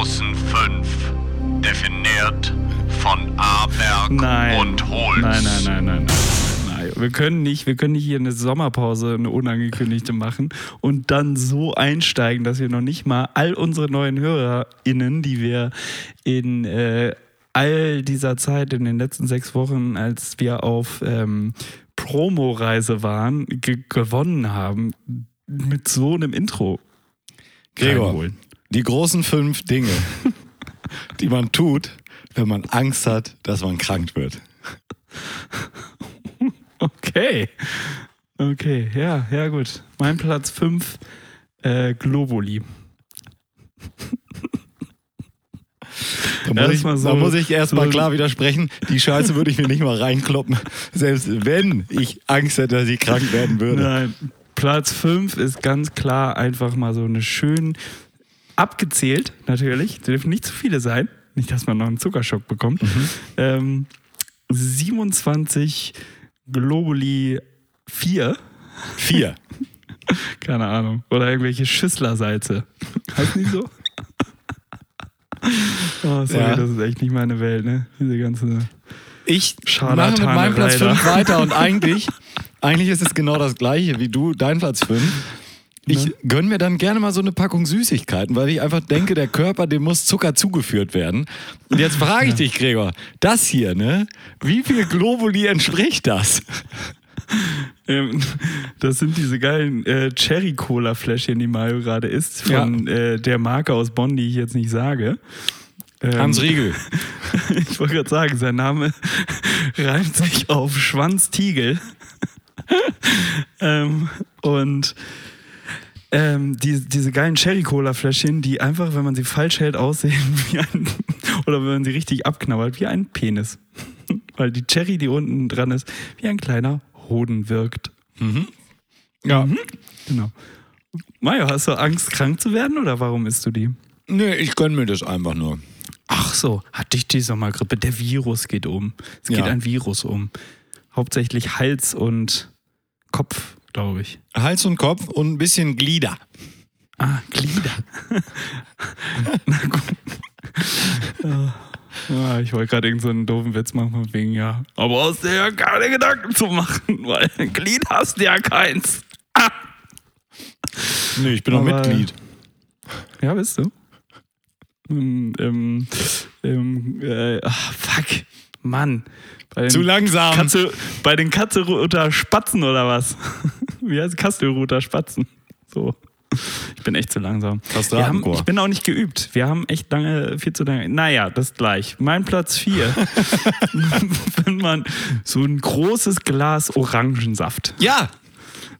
großen fünf, definiert von Aberg Nein. und Holz. Nein, nein, nein, nein, nein. nein. Wir können nicht, wir können nicht hier eine Sommerpause, eine unangekündigte machen und dann so einsteigen, dass wir noch nicht mal all unsere neuen HörerInnen, die wir in äh, all dieser Zeit, in den letzten sechs Wochen, als wir auf ähm, Promoreise waren, ge gewonnen haben, mit so einem Intro Gregor, reinholen. Die großen fünf Dinge, die man tut, wenn man Angst hat, dass man krank wird. Okay. Okay, ja, ja, gut. Mein Platz 5, äh, Globuli. Da muss, ich, Erstmal so- da muss ich erstmal so- klar widersprechen, die Scheiße würde ich mir nicht mal reinkloppen, selbst wenn ich Angst hätte, dass ich krank werden würde. Nein, Platz 5 ist ganz klar einfach mal so eine schön abgezählt, natürlich. Dürfen nicht zu viele sein. Nicht, dass man noch einen Zuckerschock bekommt. Ähm, 27 Globuli 4. Vier. Keine Ahnung. Oder irgendwelche Schüsslersalze. Heißt nicht so? Oh, sorry, Ja. das ist echt nicht meine Welt, ne? Diese ganze. Ich mache mit meinem Platz leider. 5 weiter und eigentlich, eigentlich ist es genau das gleiche wie du, dein Platz 5. Ich Ne? gönn mir dann gerne mal so eine Packung Süßigkeiten, weil ich einfach denke, der Körper, dem muss Zucker zugeführt werden. Und jetzt frage ich dich, Gregor, das hier, ne? Wie viel Globuli entspricht das? Ähm, das sind diese geilen äh, Cherry-Cola-Fläschchen, die Mario gerade isst, von äh, der Marke aus Bonn, die ich jetzt nicht sage. Ähm, Hans Riegel. Ich wollte gerade sagen, sein Name reimt sich auf Schwanztiegel. ähm, und ähm, die, diese geilen Cherry-Cola-Fläschchen, die einfach, wenn man sie falsch hält, aussehen wie ein, oder wenn man sie richtig abknabbert, wie ein Penis. Weil die Cherry, die unten dran ist, wie ein kleiner Hoden wirkt. Ja. Genau. Mario, hast du Angst, krank zu werden oder warum isst du die? Nee, ich gönn mir das einfach nur. Ach so, hatte ich die Sommergrippe. Der Virus geht um. Es geht Ja. ein Virus um. Hauptsächlich Hals und Kopf, glaube ich. Hals und Kopf und ein bisschen Glieder. Ah, Glieder. Na gut. Ja, ich wollte gerade irgendeinen so doofen Witz machen, von wegen, ja. Aber aus dir ja keine Gedanken zu machen, weil Glied hast du ja keins. Ah. Nee, ich bin auch Aber- Mitglied. Ja, bist du? Ähm, ähm, ähm, äh, ach, fuck. Mann. Den Zu langsam. Katze, bei den Katzeruter Spatzen oder was? Wie heißt Kastelruter Spatzen? So. Ich bin echt zu langsam. Wir haben, ich bin auch nicht geübt. Wir haben echt lange, viel zu lange. Naja, das gleich. Mein Platz 4. Wenn man so ein großes Glas Orangensaft. Ja,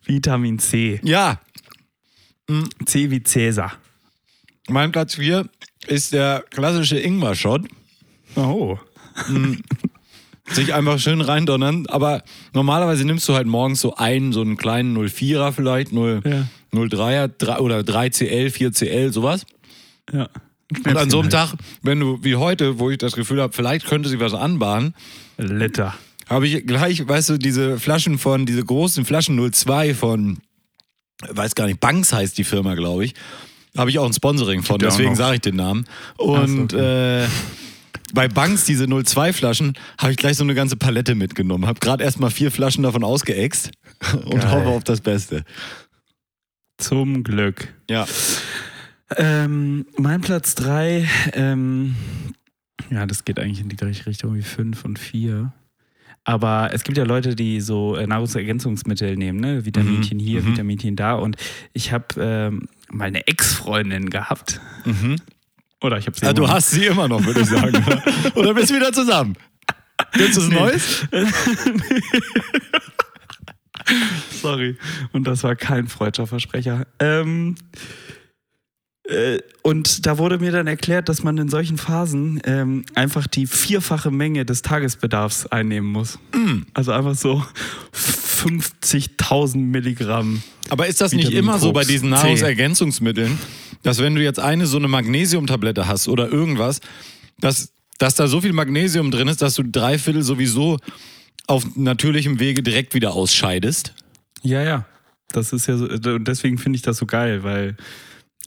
Vitamin C. ja. C wie Cäsar. Mein Platz 4 ist der klassische Ingwer-Shot. Oh. Sich einfach schön reindonnern. Aber normalerweise nimmst du halt morgens so einen, so einen kleinen 04er vielleicht, 0, Ja. 03er drei- oder 3CL, 4CL, sowas. Ja. Und an so einem. Tag, wenn du wie heute, wo ich das Gefühl habe, vielleicht könnte sich was anbahnen, Liter. habe ich gleich, weißt du, diese Flaschen von, diese großen Flaschen 02 von, weiß gar nicht, Banks heißt die Firma, glaube ich. Habe ich auch ein Sponsoring von, deswegen sage ich den Namen. Und äh, bei Banks, diese 02 Flaschen, habe ich gleich so eine ganze Palette mitgenommen. Habe gerade erstmal vier Flaschen davon ausgeäxt und Geil. hoffe auf das Beste. Zum Glück. Ja. Ähm, mein Platz 3, ähm, ja, das geht eigentlich in die gleiche Richtung wie 5 und 4. Aber es gibt ja Leute, die so äh, Nahrungsergänzungsmittel nehmen, ne? Vitaminchen hier, Vitaminchen da. Und ich habe ähm, mal eine Ex-Freundin gehabt. Oder ich habe sie Ah, du immer noch. hast sie immer noch, würde ich sagen. oder? bist du wieder zusammen? Du was Neues? Sorry. Und das war kein freudscher Versprecher. Ähm, äh, und da wurde mir dann erklärt, dass man in solchen Phasen ähm, einfach die vierfache Menge des Tagesbedarfs einnehmen muss. Also einfach so 50.000 Milligramm. Aber ist das nicht Vitamin immer so bei Koks, diesen. Nahrungsergänzungsmitteln, dass wenn du jetzt eine so eine Magnesiumtablette hast oder irgendwas, dass, dass da so viel Magnesium drin ist, dass du drei Viertel sowieso auf natürlichem Wege direkt wieder ausscheidest? Ja, ja. Das ist ja so, und deswegen finde ich das so geil, weil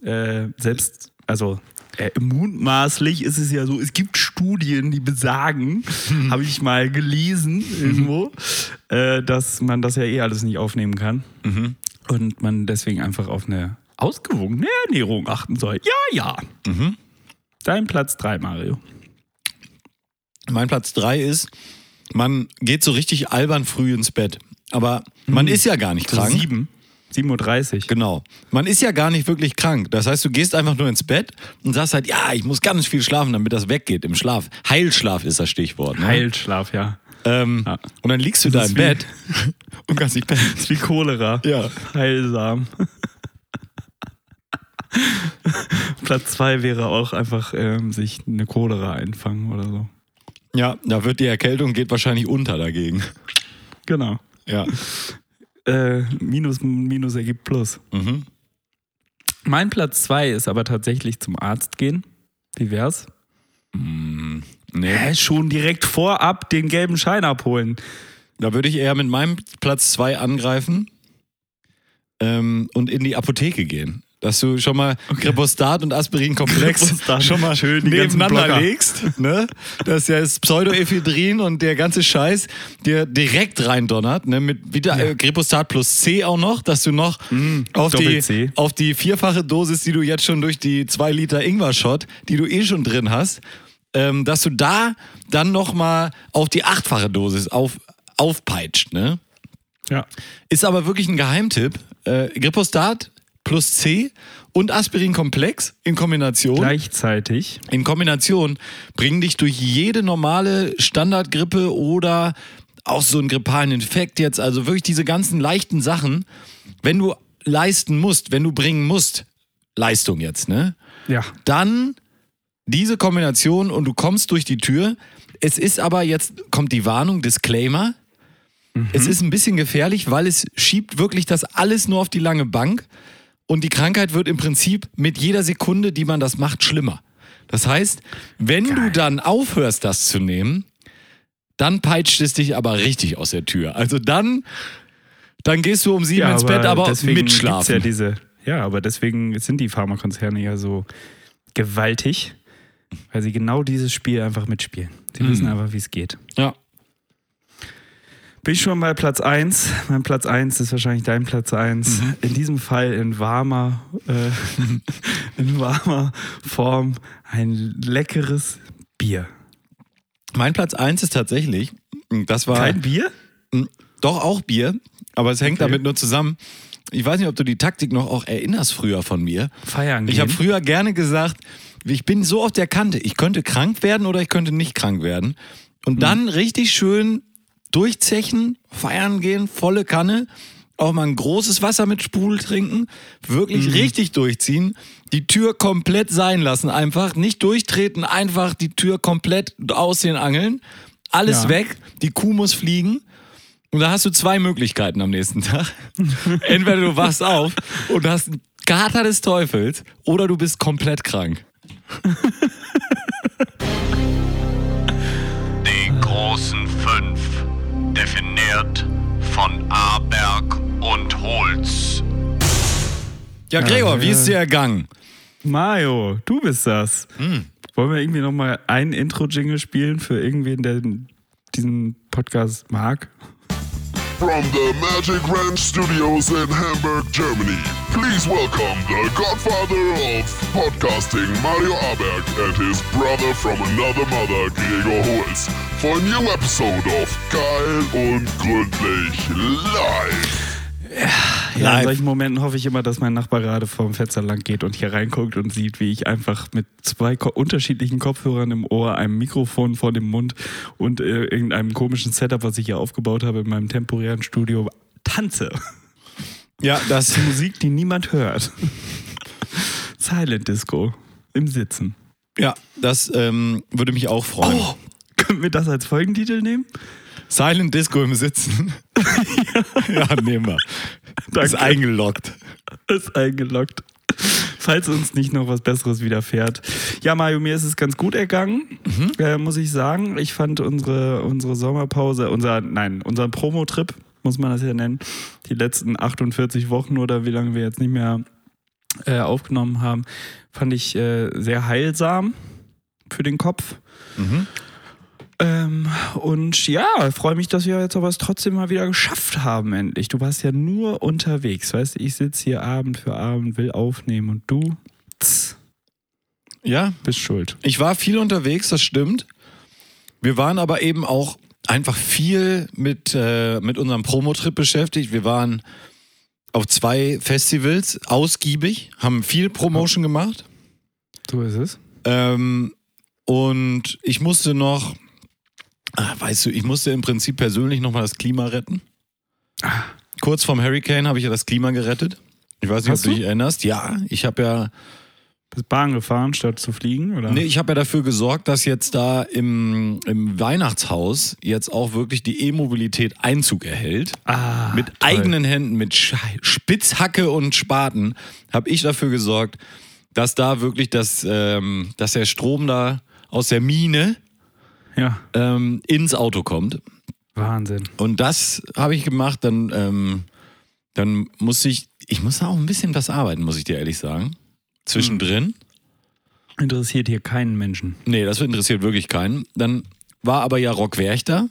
äh, selbst, also Äh, mutmaßlich ist es ja so, es gibt Studien, die besagen, habe ich mal gelesen irgendwo, äh, dass man das ja eh alles nicht aufnehmen kann. Und man deswegen einfach auf eine ausgewogene Ernährung achten soll. Ja, ja. Dein Platz 3, Mario. Mein Platz drei ist, man geht so richtig albern früh ins Bett. Aber man ist ja gar nicht So krank. sieben. 7.30 Uhr. Genau. Man ist ja gar nicht wirklich krank. Das heißt, du gehst einfach nur ins Bett und sagst halt, ja, ich muss ganz viel schlafen, damit das weggeht im Schlaf. Heilschlaf ist das Stichwort. Ne? Heilschlaf, ja. Ähm, Ja. Und dann liegst du Das da im Bett und kannst nicht pennen. Das ist wie Cholera. Ja. Heilsam. Platz 2 wäre auch einfach ähm, sich eine Cholera einfangen oder so. Ja, da wird die Erkältung geht wahrscheinlich unter dagegen. Genau. Ja. Äh, minus, minus ergibt Plus. Mhm. Mein Platz 2 ist aber tatsächlich zum Arzt gehen. Wie wär's? Nee. Hä, schon direkt vorab den gelben Schein abholen. Da würde ich eher mit meinem Platz zwei angreifen ähm, und in die Apotheke gehen. Dass du schon mal Krepostat und Aspirinkomplex schon mal Schön nebeneinander legst. Ne? Dass ja das Pseudoephedrin und der ganze Scheiß dir direkt reindonnert. Ne? Mit wieder äh, Krepostat plus C auch noch, dass du noch auf, die, auf die vierfache Dosis, die du jetzt schon durch die zwei Liter Ingwer-Shot, die du eh schon drin hast, ähm, dass du da dann noch mal auf die achtfache Dosis auf, aufpeitscht. Ne? Ja. Ist aber wirklich ein Geheimtipp. Äh, Gripostat plus C und Aspirinkomplex in Kombination. Gleichzeitig. In Kombination bringen dich durch jede normale Standardgrippe oder auch so einen grippalen Infekt jetzt. Also wirklich diese ganzen leichten Sachen, wenn du leisten musst, wenn du bringen musst, Leistung jetzt, ne? Ja. dann diese Kombination und du kommst durch die Tür. Es ist aber jetzt, kommt die Warnung, Disclaimer. Es ist ein bisschen gefährlich, weil es schiebt wirklich das alles nur auf die lange Bank und die Krankheit wird im Prinzip mit jeder Sekunde, die man das macht, schlimmer. Das heißt, wenn du dann aufhörst, das zu nehmen, dann peitscht es dich aber richtig aus der Tür. Also dann, dann gehst du um sieben ins Bett, aber mitschlafen. Ja, diese, ja, aber deswegen sind die Pharmakonzerne ja so gewaltig, weil sie genau dieses Spiel einfach mitspielen. Sie wissen einfach, wie es geht. ja. Bin ich schon bei Platz 1. Mein Platz 1 ist wahrscheinlich dein Platz 1. Mhm. In diesem Fall in warmer, äh, in warmer Form ein leckeres Bier. Mein Platz eins ist tatsächlich, das war. Kein Bier? Doch auch Bier, aber es hängt Okay. damit nur zusammen. Ich weiß nicht, ob du die Taktik noch auch erinnerst früher von mir. Feiern Ich gehen. habe früher gerne gesagt, ich bin so auf der Kante. Ich könnte krank werden oder ich könnte nicht krank werden. Und dann richtig schön durchzechen, feiern gehen, volle Kanne, auch mal ein großes Wasser mit Sprudel trinken, wirklich richtig durchziehen, die Tür komplett sein lassen, einfach nicht durchtreten, einfach die Tür komplett aus den Angeln, alles Ja. weg, die Kuh muss fliegen. Und da hast du zwei Möglichkeiten am nächsten Tag. Entweder du wachst auf und hast einen Kater des Teufels oder du bist komplett krank. Die großen fünf, definiert von Aberg und Holz. Ja, Gregor, wie ist dir ergangen? Mario, du bist das. Hm. Wollen wir irgendwie nochmal ein Intro-Jingle spielen für irgendwen, der diesen Podcast mag? From the Magic Ranch Studios in Hamburg, Germany, please welcome the godfather of podcasting, Mario Aberg, and his brother from another mother, Gregor Holz, for a new episode of Geil und Gründlich Live. Ja, Live. in solchen Momenten hoffe ich immer, dass mein Nachbar gerade vorm Fenster lang geht und hier reinguckt und sieht, wie ich einfach mit zwei ko unterschiedlichen Kopfhörern im Ohr, einem Mikrofon vor dem Mund und äh, irgendeinem komischen Setup, was ich hier aufgebaut habe in meinem temporären Studio, tanze. Ja, das. Musik, die niemand hört. Silent Disco im Sitzen. Ja, das ähm, würde mich auch freuen. Oh, können wir das als Folgentitel nehmen? Silent Disco im Sitzen. ja. nehmen wir. Das ist Danke. eingeloggt. ist eingeloggt. Falls uns nicht noch was Besseres widerfährt. Ja, Mario, mir ist es ganz gut ergangen, äh, muss ich sagen. Ich fand unsere, unsere Sommerpause, unser, nein, unseren Promo-Trip, muss man das ja nennen, die letzten 48 Wochen oder wie lange wir jetzt nicht mehr äh, aufgenommen haben, fand ich äh, sehr heilsam für den Kopf. Mhm. Ähm, und ja, freue mich, dass wir jetzt aber es trotzdem mal wieder geschafft haben, endlich. Du warst ja nur unterwegs, weißt du, ich sitze hier Abend für Abend, will aufnehmen und du tss, Ja, bist schuld. ich war viel unterwegs, das stimmt. Wir waren aber eben auch einfach viel mit, äh, mit unserem Promotrip beschäftigt. Wir waren auf zwei Festivals ausgiebig, haben viel Promotion gemacht. So ist es. Ähm, und ich musste noch, ah, weißt du, ich musste im Prinzip persönlich nochmal das Klima retten. Kurz vorm Hurricane habe ich ja das Klima gerettet. Ich weiß nicht, Hast ob du dich erinnerst. Ja, ich habe ja, Bist Bahn gefahren, statt zu fliegen, oder? nee, ich habe ja dafür gesorgt, dass jetzt da im, im Weihnachtshaus jetzt auch wirklich die E-Mobilität Einzug erhält. Ah, mit toll. eigenen Händen, mit Spitzhacke und Spaten, habe ich dafür gesorgt, dass da wirklich das, ähm, dass der Strom da aus der Mine Ja, ähm, ins Auto kommt. Wahnsinn. Und das habe ich gemacht. Dann, ähm, dann musste ich, ich muss auch ein bisschen was arbeiten, muss ich dir ehrlich sagen. Zwischendrin. Interessiert hier keinen Menschen. Nee, das interessiert wirklich keinen. Dann war aber ja Rock Werchter.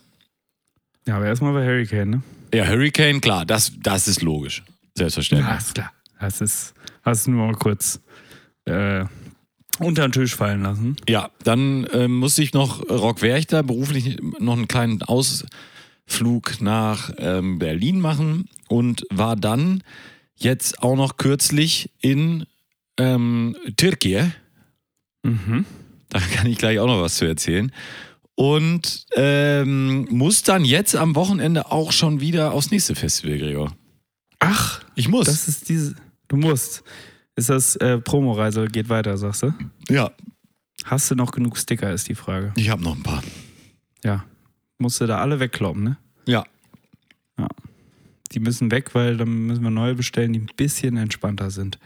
Ja, aber erstmal bei Hurricane, ne? Ja, Hurricane, klar, das, das ist logisch. Selbstverständlich. Ja, ist klar. Das ist, hast du nur mal kurz äh, unter den Tisch fallen lassen. Ja, dann ähm, musste ich noch Rock Werchter beruflich noch einen kleinen Ausflug nach ähm, Berlin machen und war dann jetzt auch noch kürzlich in ähm, Türkei. Mhm. Da kann ich gleich auch noch was zu erzählen. Und ähm, muss dann jetzt am Wochenende auch schon wieder aufs nächste Festival, Gregor. Ach, Ich muss. das ist diese. Du musst. Ist das äh, Promoreise geht weiter, sagst du? ja, Hast du noch genug Sticker, ist die Frage. ich habe noch ein paar. Ja. Musst du da alle wegkloppen, ne? Ja. Die müssen weg, weil dann müssen wir neue bestellen, die ein bisschen entspannter sind.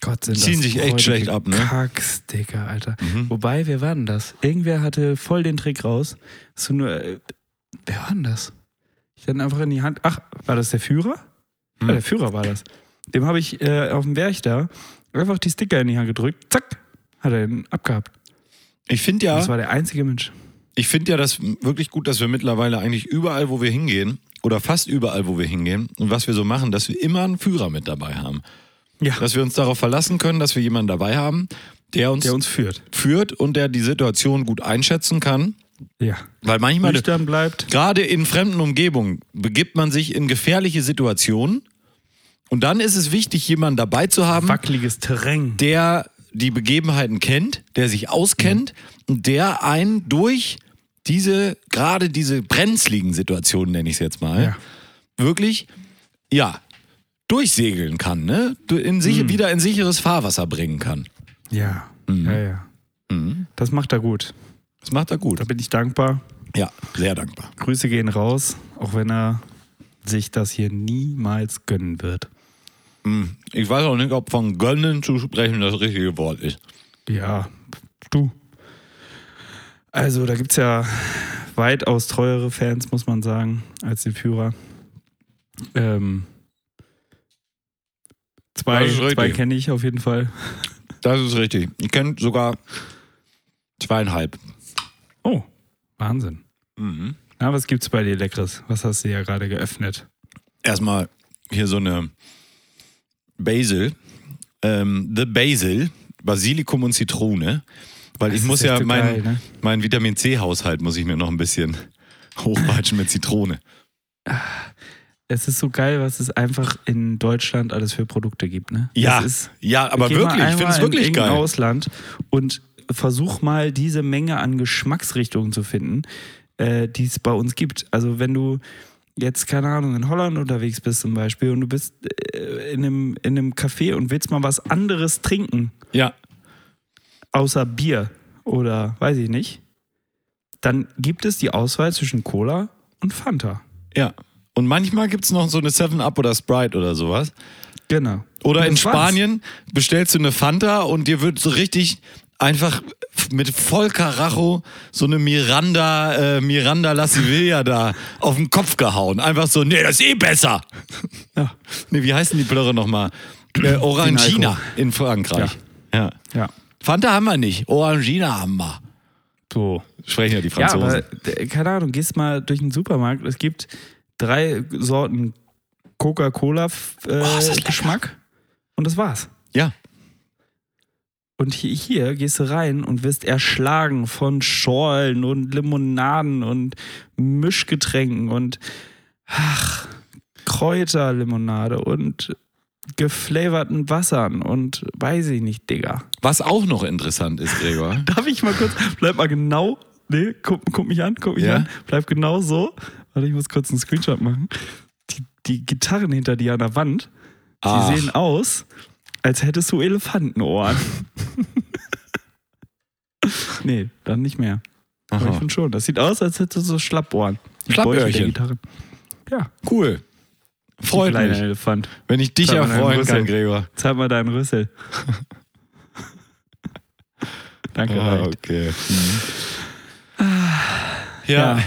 Gott, sind Ziehen das sich echt schlecht ab, ne? Kacksticker, Alter. Mhm. Wobei, wer war denn das? Irgendwer hatte voll den Trick raus. Du nur, äh, wer war denn das? Ich hatte einfach in die Hand. Ach, war das der Führer? Hm. Ja, der Führer war das. Dem habe ich äh, auf dem Berg da einfach die Sticker in die Hand gedrückt. Zack, hat er ihn abgehabt. Ich finde ja. Das war der einzige Mensch. Ich finde ja das wirklich gut, dass wir mittlerweile eigentlich überall, wo wir hingehen, oder fast überall, wo wir hingehen, und was wir so machen, dass wir immer einen Führer mit dabei haben. Ja, Dass wir uns darauf verlassen können, dass wir jemanden dabei haben, der uns, der uns führt. führt und der die Situation gut einschätzen kann. Ja. Weil manchmal, Nüchtern bleibt. gerade in fremden Umgebungen, begibt man sich in gefährliche Situationen. Und dann ist es wichtig, jemanden dabei zu haben, Wackeliges Terrain. der die Begebenheiten kennt, der sich auskennt und der einen durch diese, gerade diese brenzligen Situationen, nenne ich es jetzt mal, Ja. wirklich, ja, durchsegeln kann, ne? In sich, Wieder in sicheres Fahrwasser bringen kann. Ja. Mhm. Ja, ja. Das macht er gut. Das macht er gut. Da bin ich dankbar. Ja, sehr dankbar. Grüße gehen raus, auch wenn er sich das hier niemals gönnen wird. Ich weiß auch nicht, ob von gönnen zu sprechen das richtige Wort ist. Ja, du. Also, da gibt es ja weitaus treuere Fans, muss man sagen, als den Führer. Ähm, zwei zwei kenne ich auf jeden Fall. Das ist richtig. Ich kenne sogar zweieinhalb. Oh, Wahnsinn. Mhm. Na, was gibt's bei dir Leckeres? Was hast du ja gerade geöffnet? erstmal hier so eine Basil, ähm, The Basil, Basilikum und Zitrone, weil Das ich muss ja so mein, geil, ne? mein Vitamin C-Haushalt muss ich mir noch ein bisschen hochpeitschen mit Zitrone. Es ist so geil, was es einfach in Deutschland alles für Produkte gibt, ne? Ja, ist, ja, aber wirklich, ich finde es wirklich in geil. Ausland und versuch mal diese Menge an Geschmacksrichtungen zu finden, äh, die es bei uns gibt. Also wenn du jetzt, keine Ahnung, in Holland unterwegs bist zum Beispiel und du bist äh, in, einem, in einem Café und willst mal was anderes trinken, Ja, außer Bier oder weiß ich nicht, dann gibt es die Auswahl zwischen Cola und Fanta. ja. Und manchmal gibt es noch so eine 7-Up oder Sprite oder sowas. Genau. Oder in. Spanien bestellst du eine Fanta und dir wird so richtig einfach mit voll Karacho so eine Miranda, äh, Miranda La Sivilla da auf den Kopf gehauen. Einfach so, nee, das ist eh besser. Ja. Nee, wie heißen die Blöre nochmal? Äh, Orangina in Frankreich. Ja. Ja. Fanta haben wir nicht. Orangina haben wir. So. Sprechen ja die Ja, Franzosen. aber äh, keine Ahnung, gehst mal durch den Supermarkt. Es gibt drei Sorten Oh, Coca-Cola-Geschmack. lecker. Geschmack und das war's. ja. Und hier, hier gehst du rein und wirst erschlagen von Schorlen und Limonaden und Mischgetränken und ach, Kräuterlimonade und geflavorten Wassern und weiß ich nicht, Digga. Was auch noch interessant ist, Gregor. Darf ich mal kurz, bleib mal genau, nee, guck, guck mich an, guck mich Ja? an, bleib genau so. Warte, ich muss kurz einen Screenshot machen. Die, die Gitarren hinter dir an der Wand, die Ach. sehen aus, als hättest du Elefantenohren. nee, dann nicht mehr. Aber ich finde schon, das sieht aus, als hättest du so Schlappohren. Schlappöhrchen. Ja, Cool. Freut mich, Elefant. wenn ich dich erfreuen kann, Gregor. Zeig mal deinen Rüssel. Danke, Ah, okay. Ja, Ja.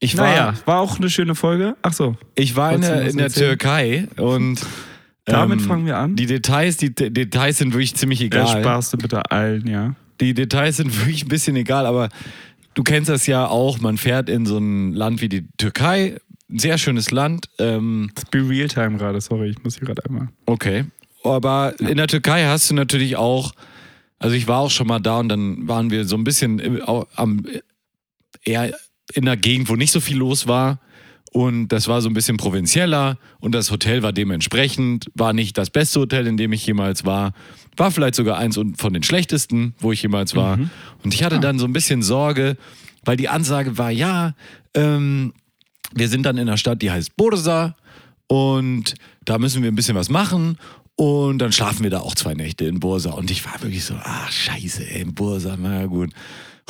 ich war, Naja, war auch eine schöne Folge. Ach so, ich war in der, in der? Türkei und damit ähm, fangen wir an. Die Details, die D- Details sind wirklich ziemlich egal. Ersparst du bitte allen, ja. Die Details sind wirklich ein bisschen egal, aber du kennst das ja auch. Man fährt in so ein Land wie die Türkei, ein sehr schönes Land. Ähm, Das ist Realtime gerade, sorry, ich muss hier gerade einmal. okay. Aber in der Türkei hast du natürlich auch, also ich war auch schon mal da und dann waren wir so ein bisschen am, eher in einer Gegend, wo nicht so viel los war. Und das war so ein bisschen provinzieller und das Hotel war dementsprechend, war nicht das beste Hotel, in dem ich jemals war. War vielleicht sogar eins von den schlechtesten, wo ich jemals war. Und ich hatte dann so ein bisschen Sorge, weil die Ansage war, ja, ähm, wir sind dann in einer Stadt, die heißt Bursa und da müssen wir ein bisschen was machen und dann schlafen wir da auch zwei Nächte in Bursa und ich war wirklich so, ah scheiße, ey, in Bursa, na gut.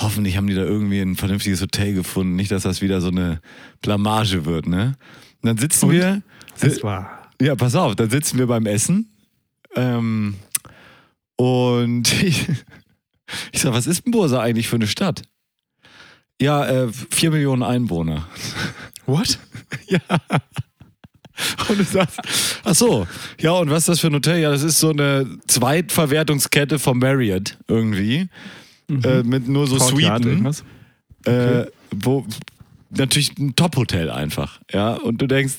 Hoffentlich haben die da irgendwie ein vernünftiges Hotel gefunden, nicht, dass das wieder so eine Blamage wird, ne? Und dann sitzen wir, Es war. ja, pass auf, dann sitzen wir beim Essen ähm, und ich, ich sag, was ist denn Bursa eigentlich für eine Stadt? Ja, äh, vier Millionen Einwohner. What? Ja. Und du sagst, ach so, ja, und was ist das für ein Hotel? Ja, das ist so eine Zweitverwertungskette von Marriott irgendwie. Äh, mit nur so Courtyard, Suiten. irgendwas? Äh, wo natürlich ein Top-Hotel einfach. Ja, und du denkst,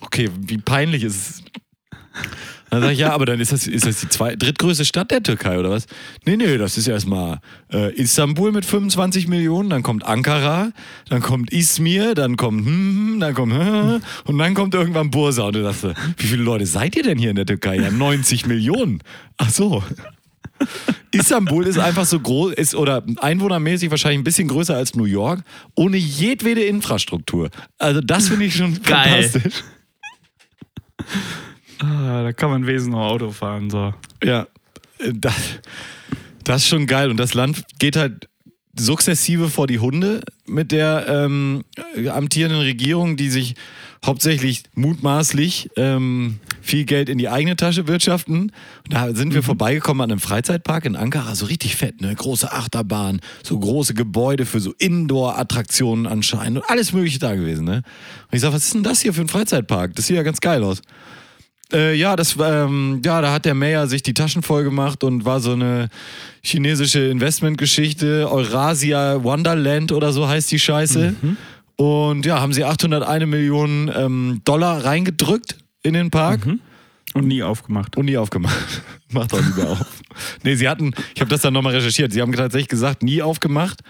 okay, wie peinlich ist es. Dann sag ich, ja, aber dann ist das, ist das die zwei, drittgrößte Stadt der Türkei oder was? Nee, nee, das ist erstmal äh, Istanbul mit 25 Millionen, dann kommt Ankara, dann kommt Izmir, dann kommt hm, hm, dann kommt hm, und dann kommt irgendwann Bursa und du sagst, wie viele Leute seid ihr denn hier in der Türkei? Ja, 90 Millionen. Ach so. Istanbul ist einfach so groß, ist oder einwohnermäßig wahrscheinlich ein bisschen größer als New York, ohne jedwede Infrastruktur. Also das finde ich schon Geil. fantastisch. Ah, da kann man wesentlich noch Auto fahren, so. Ja, äh, das, das ist schon geil. Und das Land geht halt sukzessive vor die Hunde mit der ähm, äh, amtierenden Regierung, die sich hauptsächlich mutmaßlich ähm, viel Geld in die eigene Tasche wirtschaften. Und da sind wir vorbeigekommen an einem Freizeitpark in Ankara, so richtig fett, ne? Große Achterbahn, so große Gebäude für so Indoor-Attraktionen anscheinend und alles Mögliche da gewesen, ne? Und ich sag, was ist denn das hier für ein Freizeitpark? Das sieht ja ganz geil aus. Äh, ja, das, ähm, ja, da hat der Mayor sich die Taschen voll gemacht und war so eine chinesische Investmentgeschichte. Eurasia Wonderland oder so heißt die Scheiße. Und ja, haben sie 801 Millionen ähm, Dollar reingedrückt in den Park Und nie aufgemacht. und nie aufgemacht. Macht doch lieber auf. Nee, sie hatten, ich habe das dann nochmal recherchiert, sie haben tatsächlich gesagt, nie aufgemacht.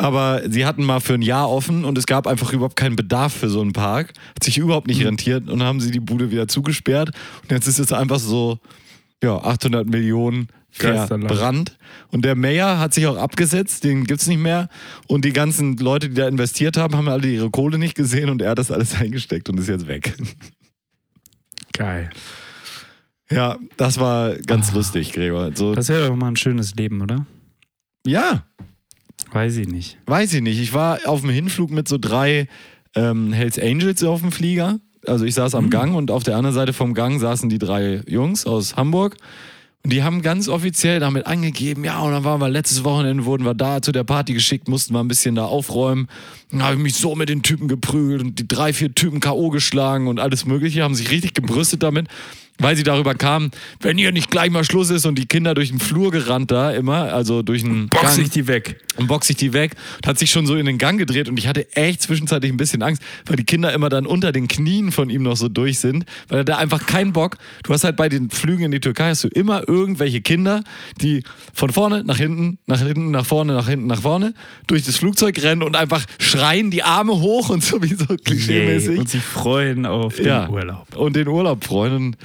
Aber sie hatten mal für ein Jahr offen und es gab einfach überhaupt keinen Bedarf für so einen Park. Hat sich überhaupt nicht rentiert und haben sie die Bude wieder zugesperrt. Und jetzt ist es einfach so, ja, 800 Millionen verbrannt. Und der Mayor hat sich auch abgesetzt, den gibt's nicht mehr. Und die ganzen Leute, die da investiert haben, haben alle ihre Kohle nicht gesehen und er hat das alles eingesteckt und ist jetzt weg. Geil. Ja, das war ganz lustig, Gregor. So, Das wäre doch mal ein schönes Leben, oder? ja, Weiß ich nicht. weiß ich nicht. Ich war auf dem Hinflug mit so drei ähm, Hells Angels auf dem Flieger. Also ich saß am Gang und auf der anderen Seite vom Gang saßen die drei Jungs aus Hamburg. Und die haben ganz offiziell damit angegeben, ja, und dann waren wir letztes Wochenende, wurden wir da zu der Party geschickt, mussten wir ein bisschen da aufräumen. Dann habe ich mich so mit den Typen geprügelt und die drei, vier Typen K.O. geschlagen und alles Mögliche, haben sich richtig gebrüstet damit. Weil sie darüber kam, wenn hier nicht gleich mal Schluss ist und die Kinder durch den Flur gerannt da immer, also durch den Box Gang ich die weg. und box ich die weg und hat sich schon so in den Gang gedreht und ich hatte echt zwischenzeitlich ein bisschen Angst, weil die Kinder immer dann unter den Knien von ihm noch so durch sind, weil er da einfach keinen Bock. Du hast halt bei den Flügen in die Türkei hast du immer irgendwelche Kinder, die von vorne nach hinten, nach hinten, nach vorne, nach hinten, nach vorne durch das Flugzeug rennen und einfach schreien die Arme hoch und so wie so klischeemäßig. Yay. Und sich freuen auf den ja, Urlaub. Und den Urlaub freuen. Und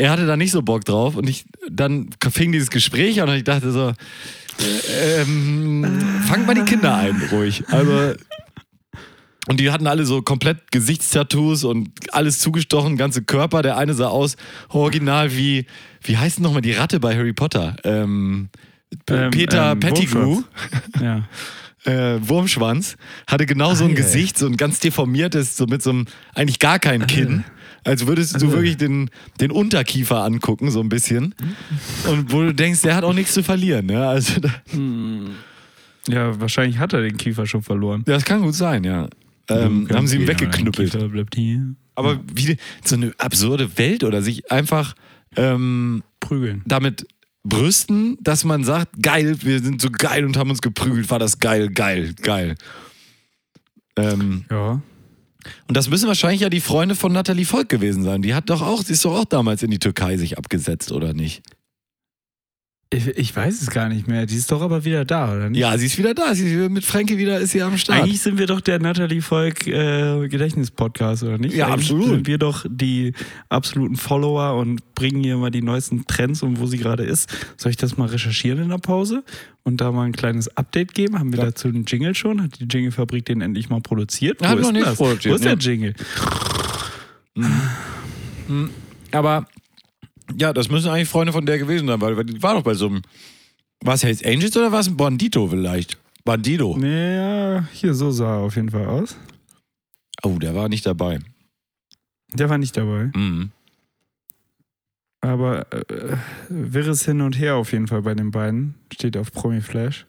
er hatte da nicht so Bock drauf. Und ich, dann fing dieses Gespräch an und ich dachte so, äh, ähm, fangt mal die Kinder ein, ruhig. Also. Und die hatten alle so komplett Gesichtstattoos und alles zugestochen, ganze Körper. Der eine sah aus original wie, wie heißt denn nochmal die Ratte bei Harry Potter? Ähm, Ähm, Peter ähm, Pettigrew Wurmschwanz. Ja. äh, Wurmschwanz, hatte genau so ein. Gesicht, so ein ganz deformiertes, so mit so einem, eigentlich gar kein Kinn. Als würdest du Ah. wirklich den, den Unterkiefer angucken, so ein bisschen. Und wo du denkst, der hat auch nichts zu verlieren. Ne? Also, da, ja, wahrscheinlich hat er den Kiefer schon verloren. das kann gut sein, ja. Ähm, haben sie aber weggeknüppelt. Aber wie so eine absurde Welt oder sich einfach ähm, Prügeln. damit brüsten, dass man sagt, geil, wir sind so geil und haben uns geprügelt, war das geil, geil, geil. Ähm, Ja. Und das müssen wahrscheinlich ja die Freunde von Nathalie Volk gewesen sein. Die hat doch auch, sie ist doch auch damals in die Türkei sich abgesetzt, oder nicht? Ich, ich weiß es gar nicht mehr. Die ist doch aber wieder da, oder nicht? Ja, sie ist wieder da. Sie ist mit Frankie wieder ist sie am Start. Eigentlich sind wir doch der Natalie Volk äh, Gedächtnis-Podcast, oder nicht? Ja, Eigentlich absolut. sind wir doch die absoluten Follower und bringen hier mal die neuesten Trends und wo sie gerade ist. Soll ich das mal recherchieren in der Pause und da mal ein kleines Update geben? Haben wir Ja. dazu einen Jingle schon? Hat die Jingle-Fabrik den endlich mal produziert? Hat wo noch ist nicht das? produziert, Wo ist der Jingle? Aber ja, das müssen eigentlich Freunde von der gewesen sein, weil die war doch bei so einem. War es Hells Angels oder war es ein Bandito vielleicht? Bandido. Nee, ja, hier so sah er auf jeden Fall aus. Oh, der war nicht dabei. Der war nicht dabei. Mhm. Aber äh, wirres Hin und Her auf jeden Fall bei den beiden. Steht auf Promi Flash.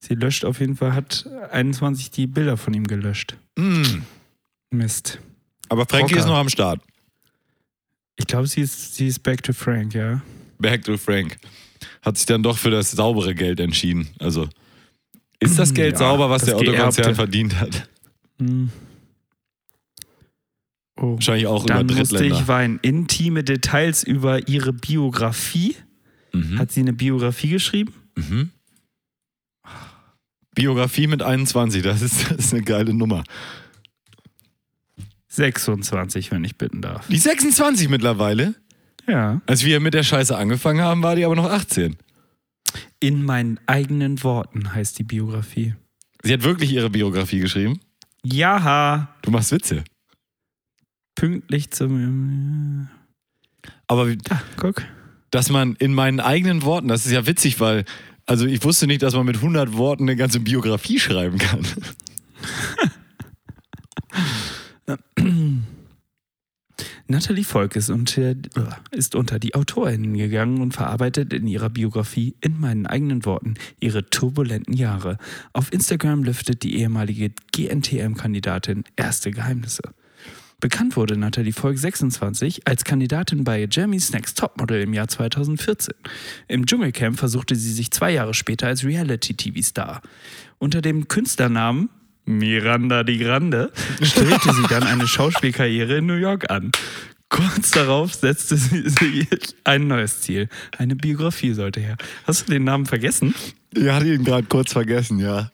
Sie löscht auf jeden Fall, hat 21 die Bilder von ihm gelöscht. Mhm. Mist. Aber Frankie Rocker. ist noch am Start. Ich glaube, sie ist, sie ist back to Frank, ja. Back to Frank. Hat sich dann doch für das saubere Geld entschieden. Also ist das Geld Ja, sauber, was der Autokonzern Geerbte. verdient hat? Hm. Oh. Wahrscheinlich auch Dann über musste Drittländer. ich weinen. Intime Details über ihre Biografie. Mhm. Hat sie eine Biografie geschrieben? Mhm. Biografie mit 21, das ist, das ist eine geile Nummer. 26, wenn ich bitten darf. Die 26 mittlerweile. Ja. Als wir mit der Scheiße angefangen haben, war die aber noch 18. In meinen eigenen Worten heißt die Biografie. Sie hat wirklich ihre Biografie geschrieben. Ja, Du machst Witze. pünktlich zum. Aber wie- Ah, guck. dass man in meinen eigenen Worten, das ist ja witzig, weil, also ich wusste nicht, dass man mit 100 Worten eine ganze Biografie schreiben kann. Natalie Volk ist unter, ist unter die AutorInnen gegangen und verarbeitet in ihrer Biografie in meinen eigenen Worten ihre turbulenten Jahre. Auf Instagram lüftet die ehemalige GNTM-Kandidatin erste Geheimnisse. Bekannt wurde Natalie Volk 26 als Kandidatin bei Jeremy's Next Topmodel im Jahr 2014. Im Dschungelcamp versuchte sie sich zwei Jahre später als Reality-TV-Star. Unter dem Künstlernamen Miranda di Grande strebte sie dann eine Schauspielkarriere in New York an. Kurz darauf setzte sie sich ein neues Ziel. Eine Biografie sollte her. Hast du den Namen vergessen? Ich hatte ihn gerade kurz vergessen, ja.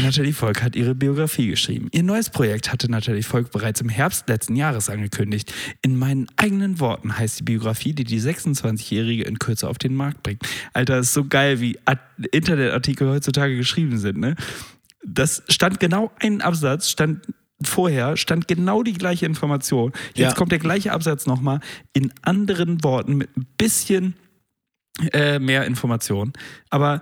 Nathalie Volk hat ihre Biografie geschrieben. Ihr neues Projekt hatte Nathalie Volk bereits im Herbst letzten Jahres angekündigt. In meinen eigenen Worten heißt die Biografie, die die 26-Jährige in Kürze auf den Markt bringt. Alter, ist so geil, wie Internetartikel heutzutage geschrieben sind, ne? Das stand genau ein Absatz, stand vorher, stand genau die gleiche Information. Jetzt Ja. kommt der gleiche Absatz nochmal in anderen Worten mit ein bisschen äh, mehr Information. Aber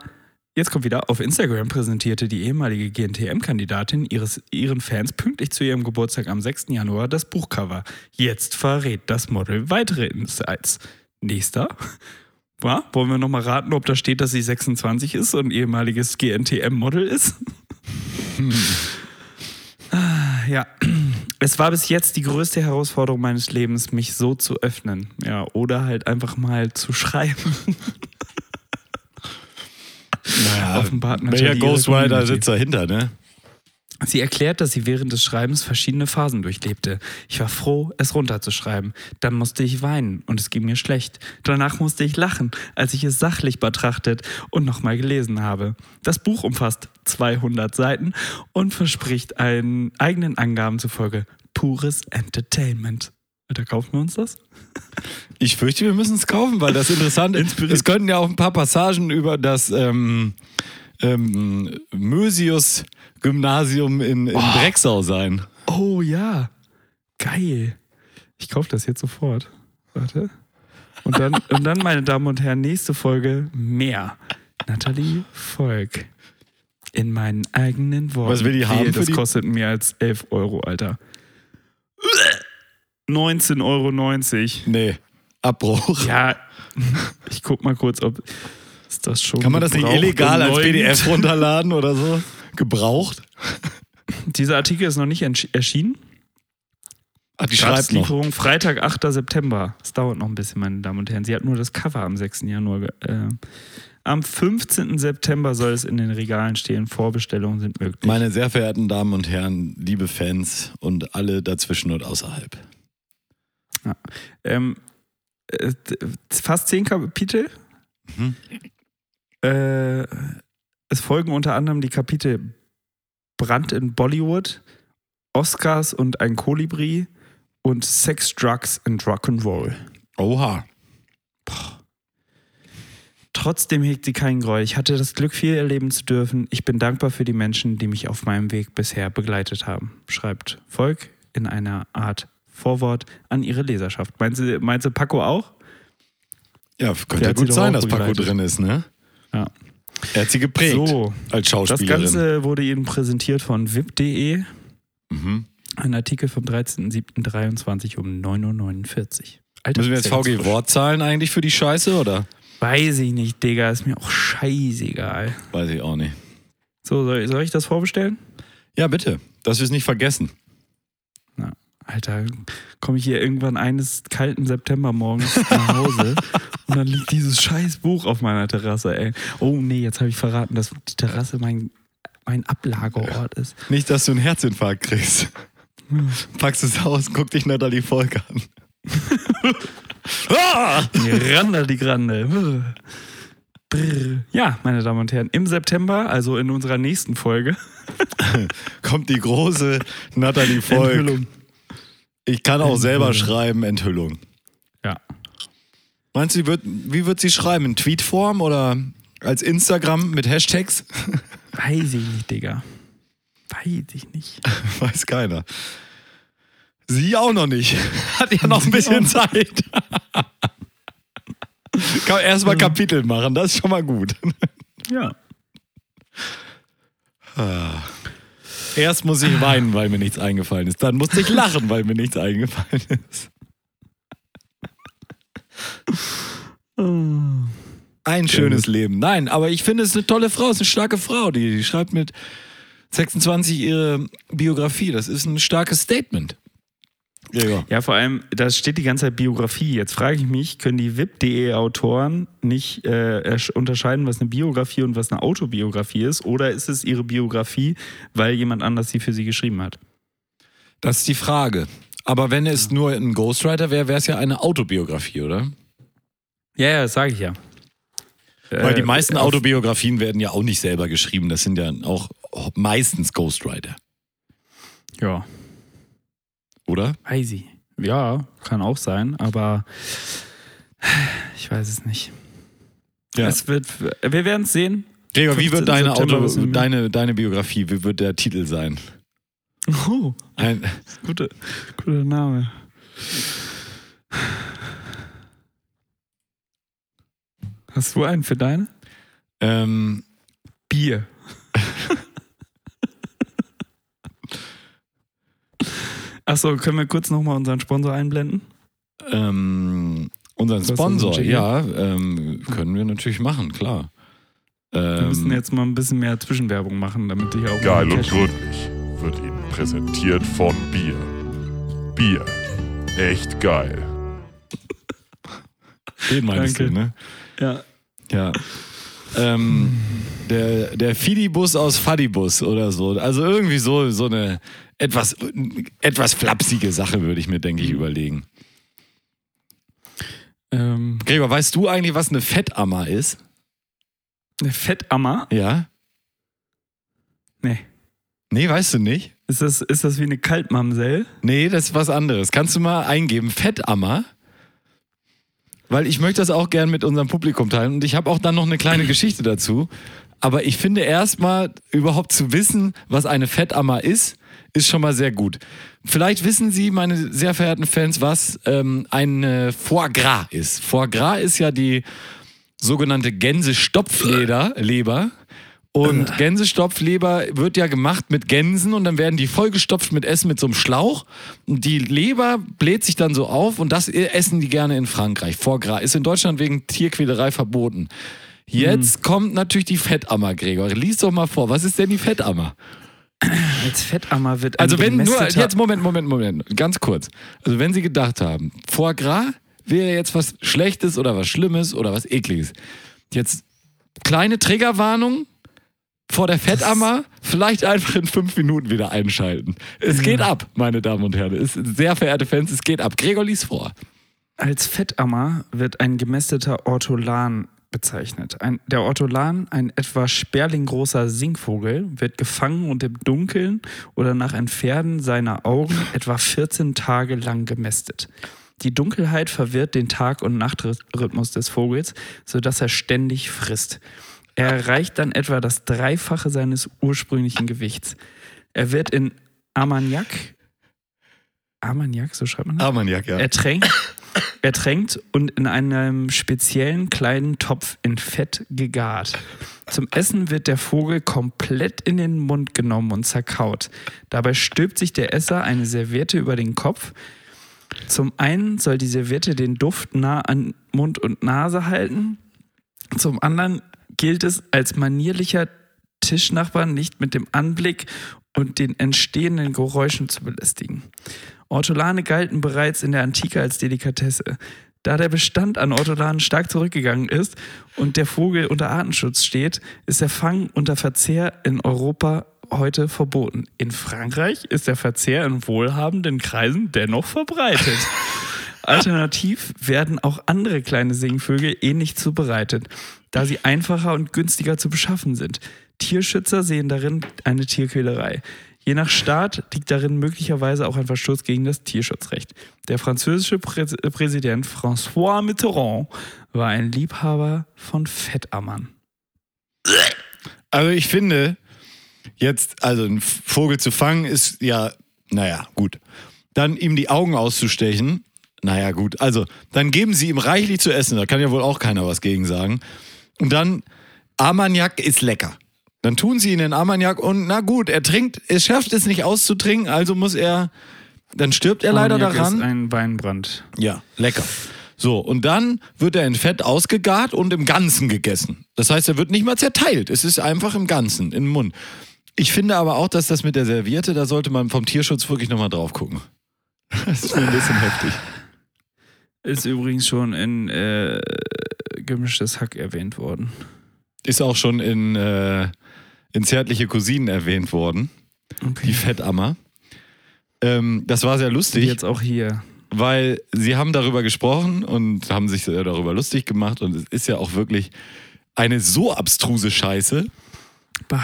jetzt kommt wieder, auf Instagram präsentierte die ehemalige GNTM-Kandidatin ihren Fans pünktlich zu ihrem Geburtstag am 6. Januar das Buchcover. Jetzt verrät das Model weitere Insights. Nächster. Ja, wollen wir nochmal raten, ob da steht, dass sie 26 ist und ehemaliges GNTM-Model ist? Ah, Ja, Es war bis jetzt die größte Herausforderung meines Lebens, mich so zu öffnen. Ja, oder halt einfach mal zu schreiben. Naja, Offenbart welcher natürlich ihre Ghostwriter sitzt dahinter, ne? Sie erklärt, dass sie während des Schreibens verschiedene Phasen durchlebte. Ich war froh, es runterzuschreiben. Dann musste ich weinen und es ging mir schlecht. Danach musste ich lachen, als ich es sachlich betrachtet und nochmal gelesen habe. Das Buch umfasst 200 Seiten und verspricht einen eigenen Angaben zufolge pures Entertainment. Da kaufen wir uns das? Ich fürchte, wir müssen es kaufen, weil das interessant ist. Es könnten ja auch ein paar Passagen über das ähm, ähm, Mösius Gymnasium in, in Drecksau sein. Oh ja, geil. Ich kaufe das jetzt sofort. Warte. Und dann, und dann, meine Damen und Herren, nächste Folge mehr. Nathalie Volk. In meinen eigenen Worten. Was will die haben Das die- kostet mehr als 11 Euro, Alter. 19,90 Euro. Nee, Abbruch. Ja, ich guck mal kurz, ob ist das schon. Kann man das nicht illegal als PDF runterladen oder so? Gebraucht? Dieser Artikel ist noch nicht erschienen. Ah, die schreibt noch. Freitag, 8. September. Es dauert noch ein bisschen, meine Damen und Herren. Sie hat nur das Cover am 6. Januar. Äh, am 15. September soll es in den Regalen stehen. Vorbestellungen sind möglich. Meine sehr verehrten Damen und Herren, liebe Fans und alle dazwischen und außerhalb. ähm, äh, fast zehn Kapitel. Mhm. Äh, es folgen unter anderem die Kapitel Brand in Bollywood, Oscars und ein Kolibri und Sex, Drugs and Rock'n'Roll. Oha. Trotzdem hegt sie keinen Groll. Ich hatte das Glück, viel erleben zu dürfen. Ich bin dankbar für die Menschen, die mich auf meinem Weg bisher begleitet haben, schreibt Volk in einer Art Vorwort an ihre Leserschaft. Meinst du, meinst du Paco auch? Ja, könnte sie gut sein, dass Paco drin ist, ne? Ja. Er hat sie geprägt So, als das Schauspielerin. Ganze wurde Ihnen präsentiert von vip.de. Mhm. Ein Artikel vom 13.07.23 um 9.49 Uhr. Müssen wir jetzt VG. Wort zahlen eigentlich für die Scheiße oder? Weiß ich nicht, Digga. Ist mir auch scheißegal. Weiß ich auch nicht. So, soll, soll ich das vorbestellen? Ja, bitte. Dass wir es nicht vergessen. Alter, komme ich hier irgendwann eines kalten Septembermorgens nach Hause und dann liegt dieses scheiß Buch auf meiner Terrasse, ey. Oh nee, jetzt habe ich verraten, dass die Terrasse mein, mein Ablagerort ist. Nicht, dass du einen Herzinfarkt kriegst. Packst es aus, guck dich Natalie Volk an. ah! Grande die Grande. Brr. Ja, meine Damen und Herren, im September, also in unserer nächsten Folge, Kommt die große Natalie Volk. Enthüllung. Ich kann auch selber schreiben, Enthüllung. Ja. Meinst du, wie wird, wie wird sie schreiben? In Tweetform oder als Instagram mit Hashtags? Weiß ich nicht, Digga. Weiß ich nicht. Weiß keiner. Sie auch noch nicht. Hat ja noch ein bisschen Zeit. Kann erstmal Kapitel machen, das ist schon mal gut. Ja. Erst muss ich weinen, weil mir nichts eingefallen ist. Dann musste ich lachen, weil mir nichts eingefallen ist. Ein schönes Leben. Nein, aber ich finde, es ist eine tolle Frau, es ist eine starke Frau. Die, die schreibt mit 26 ihre Biografie. Das ist ein starkes Statement. Gregor. Ja, vor allem, da steht die ganze Zeit Biografie. Jetzt frage ich mich, können die VIP.de-Autoren nicht äh, ersch- unterscheiden, was eine Biografie und was eine Autobiografie ist? Oder ist es ihre Biografie, weil jemand anders sie für sie geschrieben hat? Das ist die Frage. Aber wenn es nur ein Ghostwriter wäre, wäre es ja eine Autobiografie, oder? Ja, ja, das sage ich ja. Weil die Äh, meisten Autobiografien werden ja auch nicht selber geschrieben. Das sind ja auch meistens Ghostwriter, Ja, oder? weiß ich. Ja, kann auch sein, aber ich weiß es nicht. Ja. Es wird, wir werden es sehen. Gregor, wie 15. wird deine, Auto, deine, deine Biografie, wie wird der Titel sein? Oh, Ein, guter, guter Name. Hast du einen für deine? ähm, Bier. Achso, können wir kurz nochmal unseren Sponsor einblenden? ähm, unseren Sponsor, ja, ähm, können wir natürlich machen, klar. Wir müssen Ähm, jetzt mal ein bisschen mehr Zwischenwerbung machen, damit ich auch. Geil und gründlich wird Ihnen präsentiert von Bier. Bier. Echt geil. Den meinst Danke. du, ne? Ja. Ja. Ähm, der, der Fidibus aus Fadibus oder so. Also irgendwie so, so eine etwas, etwas flapsige Sache würde ich mir, denke ich, überlegen. Ähm, Gregor, weißt du eigentlich, was eine Fettammer ist? eine Fettammer? Ja? Nee. Nee, weißt du nicht? Ist das, ist das wie eine Kaltmamsell? Nee, das ist was anderes. Kannst du mal eingeben, Fettammer? Weil ich möchte das auch gern mit unserem Publikum teilen. Und ich habe auch dann noch eine kleine Geschichte dazu. Aber ich finde erstmal überhaupt zu wissen, was eine Fettammer ist, ist schon mal sehr gut. Vielleicht wissen Sie, meine sehr verehrten Fans, was ähm, eine Foie Gras ist. Foie Gras ist ja die sogenannte Gänsestopfleder, Leber. Und Gänsestopfleber wird ja gemacht mit Gänsen und dann werden die vollgestopft mit Essen mit so einem Schlauch. Und die Leber bläht sich dann so auf und das essen die gerne in Frankreich. Foie Gras ist in Deutschland wegen Tierquälerei verboten. Jetzt kommt natürlich die Fettammer, Gregor. Lies doch mal vor. Was ist denn die Fettammer? Als Fettammer wird Also wenn nur, jetzt Moment, Moment, Moment, ganz kurz. Also wenn Sie gedacht haben, Foie Gras wäre jetzt was Schlechtes oder was Schlimmes oder was Ekliges. Jetzt kleine Triggerwarnung vor der Fettammer, vielleicht einfach in fünf Minuten wieder einschalten. Es geht ab, meine Damen und Herren. Es, sehr verehrte Fans, es geht ab. Gregor lies vor. Als Fettammer wird ein gemästeter Ortolan bezeichnet. Ein, der Ortolan, ein etwa sperlinggroßer Singvogel, wird gefangen und im Dunkeln oder nach Entfernen seiner Augen etwa 14 Tage lang gemästet. Die Dunkelheit verwirrt den Tag- und Nachtrhythmus des Vogels, sodass er ständig frisst. Er erreicht dann etwa das Dreifache seines ursprünglichen Gewichts. Er wird in Armagnac, Armagnac, so schreibt man das? Armagnac, ja. ertränkt, ertränkt und in einem speziellen kleinen Topf in Fett gegart. Zum Essen wird der Vogel komplett in den Mund genommen und zerkaut. Dabei stülpt sich der Esser eine Serviette über den Kopf. Zum einen soll die Serviette den Duft nah an Mund und Nase halten. Zum anderen gilt es als manierlicher Tischnachbar nicht mit dem Anblick und den entstehenden Geräuschen zu belästigen. Ortolane galten bereits in der Antike als Delikatesse. Da der Bestand an Ortolanen stark zurückgegangen ist und der Vogel unter Artenschutz steht, ist der Fang unter Verzehr in Europa heute verboten. In Frankreich ist der Verzehr in wohlhabenden Kreisen dennoch verbreitet. Alternativ werden auch andere kleine Singvögel ähnlich zubereitet, da sie einfacher und günstiger zu beschaffen sind. Tierschützer sehen darin eine Tierquälerei. Je nach Staat liegt darin möglicherweise auch ein Verstoß gegen das Tierschutzrecht. Der französische Prä Präsident François Mitterrand war ein Liebhaber von Fettammern. Also ich finde, jetzt, also einen Vogel zu fangen ist ja, naja, gut. Dann ihm die Augen auszustechen, naja, gut. Also, dann geben sie ihm reichlich zu essen, da kann ja wohl auch keiner was gegen sagen. Und dann, Armagnac ist lecker. Dann tun sie ihn in Armagnac und na gut, er trinkt, er schafft es nicht auszutrinken, also muss er, dann stirbt er leider Armagnac daran. ist ein Weinbrand. Ja, lecker. So, und dann wird er in Fett ausgegart und im Ganzen gegessen. Das heißt, er wird nicht mal zerteilt. Es ist einfach im Ganzen, im Mund. Ich finde aber auch, dass das mit der Serviette, da sollte man vom Tierschutz wirklich nochmal drauf gucken. Das ist mir ein bisschen heftig. Ist übrigens schon in äh, gemischtes Hack erwähnt worden. Ist auch schon in, äh, in Zärtliche Cousinen erwähnt worden, die Okay. Fettammer. Ähm, das war sehr lustig. Jetzt auch hier. weil sie haben darüber gesprochen und haben sich äh, darüber lustig gemacht und es ist ja auch wirklich eine so abstruse Scheiße, Bah.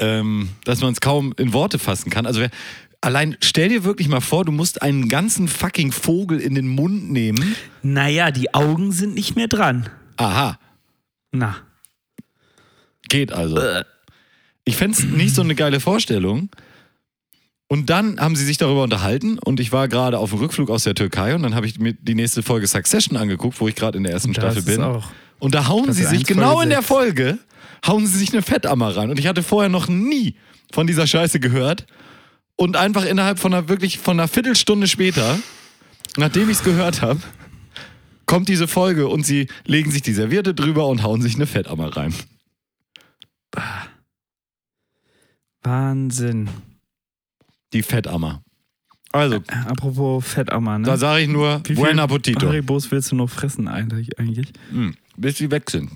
ähm, dass man es kaum in Worte fassen kann. Also wer, allein stell dir wirklich mal vor, du musst einen ganzen fucking Vogel in den Mund nehmen. Naja, die Augen sind nicht mehr dran. Aha, Na. geht also. Ich fände es nicht so eine geile Vorstellung. Und dann haben sie sich darüber unterhalten und ich war gerade auf dem Rückflug aus der Türkei und dann habe ich mir die nächste Folge Succession angeguckt, wo ich gerade in der ersten Staffel bin. auch. Und da hauen sie sich 1, genau in der 6. Folge, hauen sie sich eine Fettammer rein. Und ich hatte vorher noch nie von dieser Scheiße gehört. Und einfach innerhalb von einer wirklich von einer Viertelstunde später, nachdem ich es gehört habe, kommt diese Folge und sie legen sich die Serviette drüber und hauen sich eine Fettammer rein. Wahnsinn. Die Fettammer. Also, Äh, Apropos Fettammer, ne? da sage ich nur, Wie buen appetito. Haribos willst du noch fressen eigentlich? eigentlich? Hm, bis sie weg sind.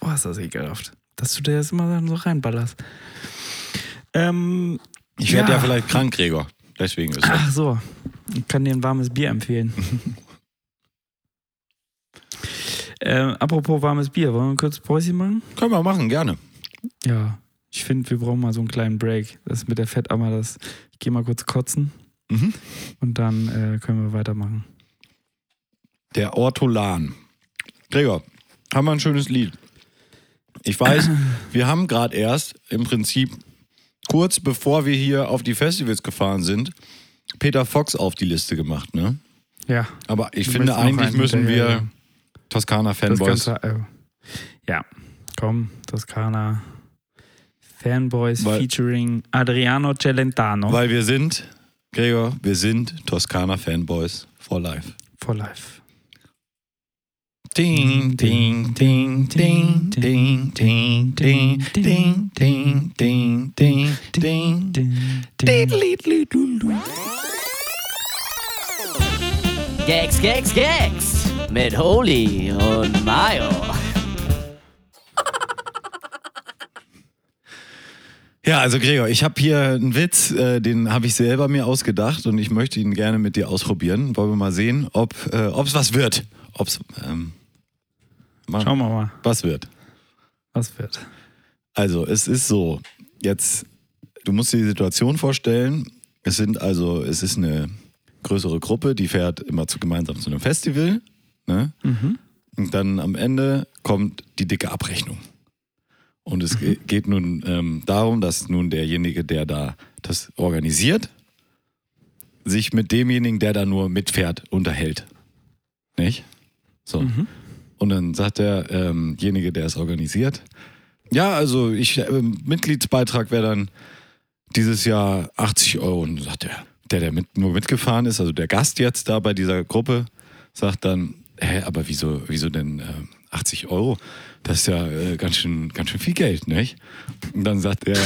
Boah, ist das ekelhaft. Dass du dir das immer dann so reinballerst. Ähm, Ich werde ja. Ja. vielleicht krank, Gregor. Deswegen ist das. ach so. Ich kann dir ein warmes Bier empfehlen. ähm, apropos warmes Bier, wollen wir kurz Päuschen machen? Können wir machen, gerne. Ja. Ich finde, wir brauchen mal so einen kleinen Break. Das mit der Fettammer, das. Ich gehe mal kurz kotzen Mhm. und dann äh, können wir weitermachen. Der Ortolan. Gregor, haben wir ein schönes Lied. Ich weiß, wir haben gerade erst im Prinzip kurz bevor wir hier auf die Festivals gefahren sind, Peter Fox auf die Liste gemacht, ne? Ja. Aber ich finde eigentlich müssen wir ja. Toskana Das Fanboys. Ganze, äh, ja, komm, Toskana. Fanboys Weil- featuring Adriano Celentano Weil wir sind, Gregor, wir sind Toskana Fanboys for life. for life. Ding, ding, ding, ding, ding, ding, ding, ding, ding, ding, ding, ding. Gags, Gags, Gags mit Holy und Mayo. Ja, also Gregor, ich habe hier einen Witz, äh, den habe ich selber mir ausgedacht und ich möchte ihn gerne mit dir ausprobieren. Wollen wir mal sehen, ob es was wird. Ob's, ähm, mal, Schauen wir mal, was wird. was wird. Also, es ist so, jetzt, du musst dir die Situation vorstellen, es sind also, es ist eine größere Gruppe, die fährt immer zu, gemeinsam zu einem Festival, ne? Und dann am Ende kommt die dicke Abrechnung. Und es ge- geht nun ähm, darum, dass nun derjenige, der da das organisiert, sich mit demjenigen, der da nur mitfährt, unterhält. Nicht? So. Und dann sagt derjenige, der es organisiert, ja, also ich, ähm, Mitgliedsbeitrag wäre dann dieses Jahr 80 Euro. Und sagt der, der, der mit, nur mitgefahren ist, also der Gast jetzt da bei dieser Gruppe, sagt dann, hä, aber wieso, wieso denn äh, 80 Euro? Das ist ja äh, ganz, schön, ganz schön viel Geld, nicht? Und dann sagt der,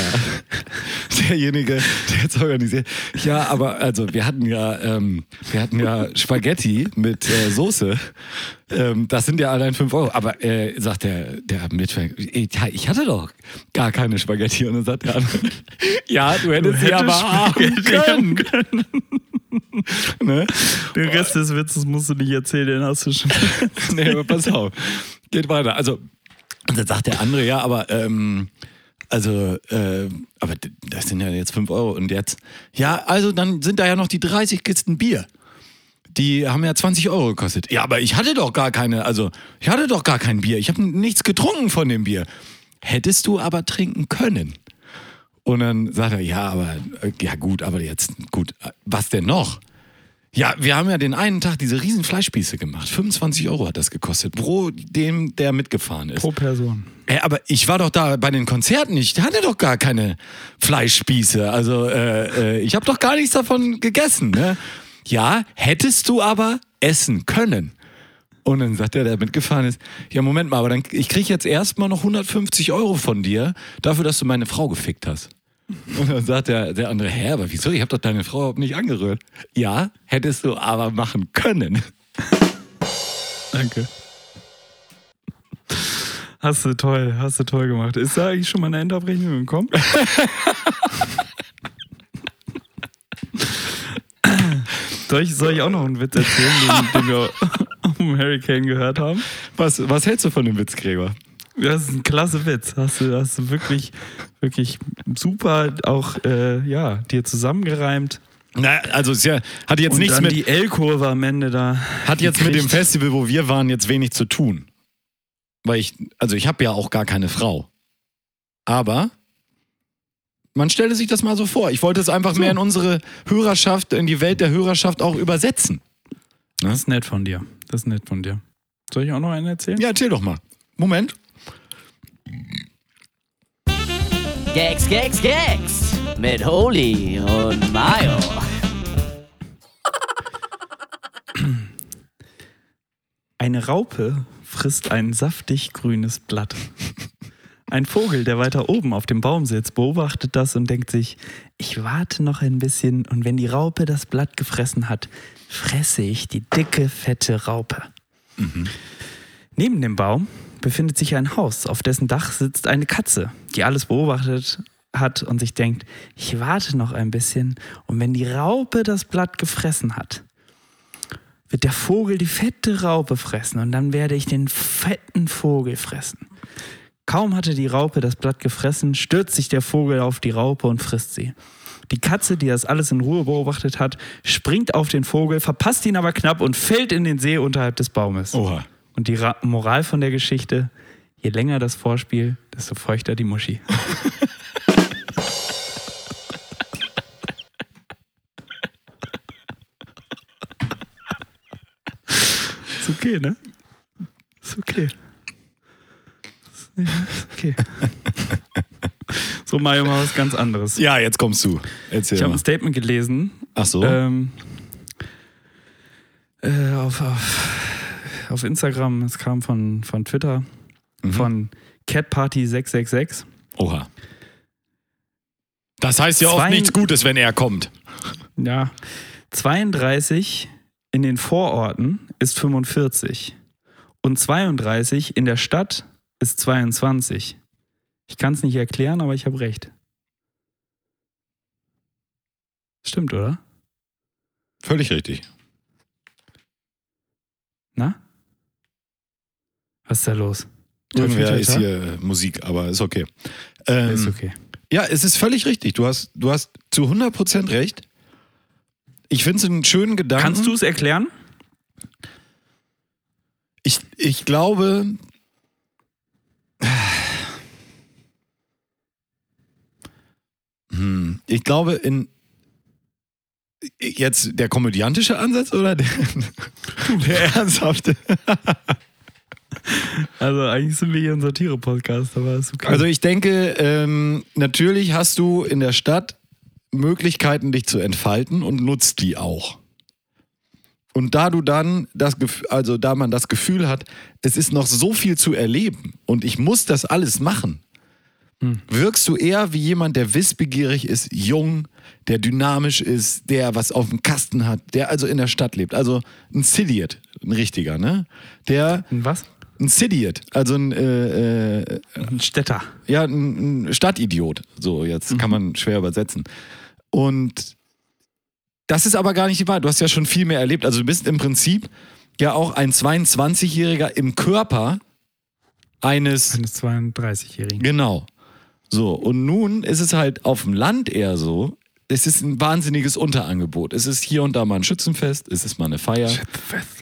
derjenige, der jetzt organisiert, ja, aber also wir hatten ja, ähm, wir hatten ja Spaghetti mit äh, Soße. Ähm, das sind ja allein 5 Euro. Aber äh, sagt der, der Mitfahrer, ich, hatte doch gar keine Spaghetti. Und dann sagt der andere, ja, du hättest sie hättest aber haben Spaghetti können. ne? Den Rest des Witzes musst du nicht erzählen, den hast du schon. nee, aber pass auf. Geht weiter. Also, und dann sagt der andere, ja, aber, ähm, also, äh, aber das sind ja jetzt 5 Euro. Und jetzt, ja, also dann sind da ja noch die 30 Kisten Bier. Die haben ja 20 Euro gekostet. Ja, aber ich hatte doch gar keine, also, ich hatte doch gar kein Bier. Ich habe nichts getrunken von dem Bier. Hättest du aber trinken können. Und dann sagt er, ja, aber, äh, ja gut, aber jetzt, gut, was denn noch? Ja, wir haben ja den einen Tag diese riesen Fleischspieße gemacht. 25 Euro hat das gekostet, pro dem, der mitgefahren ist. Pro Person. Ey, aber ich war doch da bei den Konzerten, ich hatte doch gar keine Fleischspieße. Also äh, äh, ich habe doch gar nichts davon gegessen. Ne? Ja, hättest du aber essen können. Und dann sagt der, der mitgefahren ist, ja Moment mal, aber dann, ich krieg jetzt erstmal noch 150 Euro von dir dafür, dass du meine Frau gefickt hast. Und dann sagt der, der andere, hä, aber wieso? Ich habe doch deine Frau überhaupt nicht angerührt. Ja, hättest du aber machen können. Danke. Hast du toll, hast du toll gemacht. Ist da eigentlich schon mal eine Endabrechnung gekommen? soll, ich, soll ich auch noch einen Witz erzählen, den, den wir dem Hurricane gehört haben? Was, was hältst du von dem Witz, Gregor? Das ist ein klasse Witz. Hast du, hast du wirklich, wirklich super auch äh, ja, dir zusammengereimt. Na, also es ist ja, hat jetzt Und nichts mit, die L-Kurve am Ende da. hat jetzt mit dem gekriegt. Festival, wo wir waren, jetzt wenig zu tun. Weil ich, also ich habe ja auch gar keine Frau. Aber man stelle sich das mal so vor. Ich wollte es einfach mehr in unsere Hörerschaft, in die Welt der Hörerschaft auch übersetzen. Das ist nett von dir. Das ist nett von dir. Soll ich auch noch einen erzählen? Ja, erzähl doch mal. Moment. Gags, Gags, Gags mit Holy und Mayo. Eine Raupe frisst ein saftig grünes Blatt. Ein Vogel, der weiter oben auf dem Baum sitzt, beobachtet das und denkt sich, ich warte noch ein bisschen und wenn die Raupe das Blatt gefressen hat, fresse ich die dicke, fette Raupe. Neben dem Baum befindet sich ein Haus, auf dessen Dach sitzt eine Katze, die alles beobachtet hat und sich denkt, ich warte noch ein bisschen und wenn die Raupe das Blatt gefressen hat, wird der Vogel die fette Raupe fressen und dann werde ich den fetten Vogel fressen. Kaum hatte die Raupe das Blatt gefressen, stürzt sich der Vogel auf die Raupe und frisst sie. Die Katze, die das alles in Ruhe beobachtet hat, springt auf den Vogel, verpasst ihn aber knapp und fällt in den See unterhalb des Baumes. Oha. Und die Ra Moral von der Geschichte, je länger das Vorspiel, desto feuchter die Muschi. ist okay, ne? Ist okay. Ist okay. So, Mario, mal was ganz anderes. Ja, jetzt kommst du. Erzähl Ich habe ein Statement gelesen. Ach so. Ähm, äh, auf, auf, auf Instagram, es kam von, von Twitter, Mhm. von CatParty666. Oha. Das heißt ja oft Zwei- nichts Gutes, wenn er kommt. Ja, 32 in den Vororten ist 45 und 32 in der Stadt ist 22. Ich kann es nicht erklären, aber ich habe recht. Stimmt, oder? Völlig richtig. Na? Was ist da los? Irgendwer ist hier äh, Musik, aber ist okay. Ähm, Ist okay. Ja, es ist völlig richtig. Du hast, du hast zu 100% recht. Ich finde es einen schönen Gedanken. Kannst du es erklären? Ich, ich glaube. Hm, ich glaube, in. Jetzt der komödiantische Ansatz oder der, der ernsthafte? Also eigentlich sind wir hier ein Satire-Podcast, aber ist okay. Also ich denke, ähm, natürlich hast du in der Stadt Möglichkeiten, dich zu entfalten und nutzt die auch. Und da du dann das Gefühl, also da man das Gefühl hat, es ist noch so viel zu erleben und ich muss das alles machen, wirkst du eher wie jemand, der wissbegierig ist, jung, der dynamisch ist, der was auf dem Kasten hat, der also in der Stadt lebt. Also ein Sidiot, ein richtiger, ne? Der, Ein was? Ein Sidiot, also ein, äh, äh, Ein Städter. ja, ein, ein Stadtidiot. So, jetzt kann man schwer übersetzen. Und das ist aber gar nicht die Wahrheit. Du hast ja schon viel mehr erlebt. Also du bist im Prinzip ja auch ein 22-Jähriger im Körper eines. Eines 32-Jährigen. Genau. So, und nun ist es halt auf dem Land eher so. Es ist ein wahnsinniges Unterangebot. Es ist hier und da mal ein Schützenfest, es ist mal eine Feier.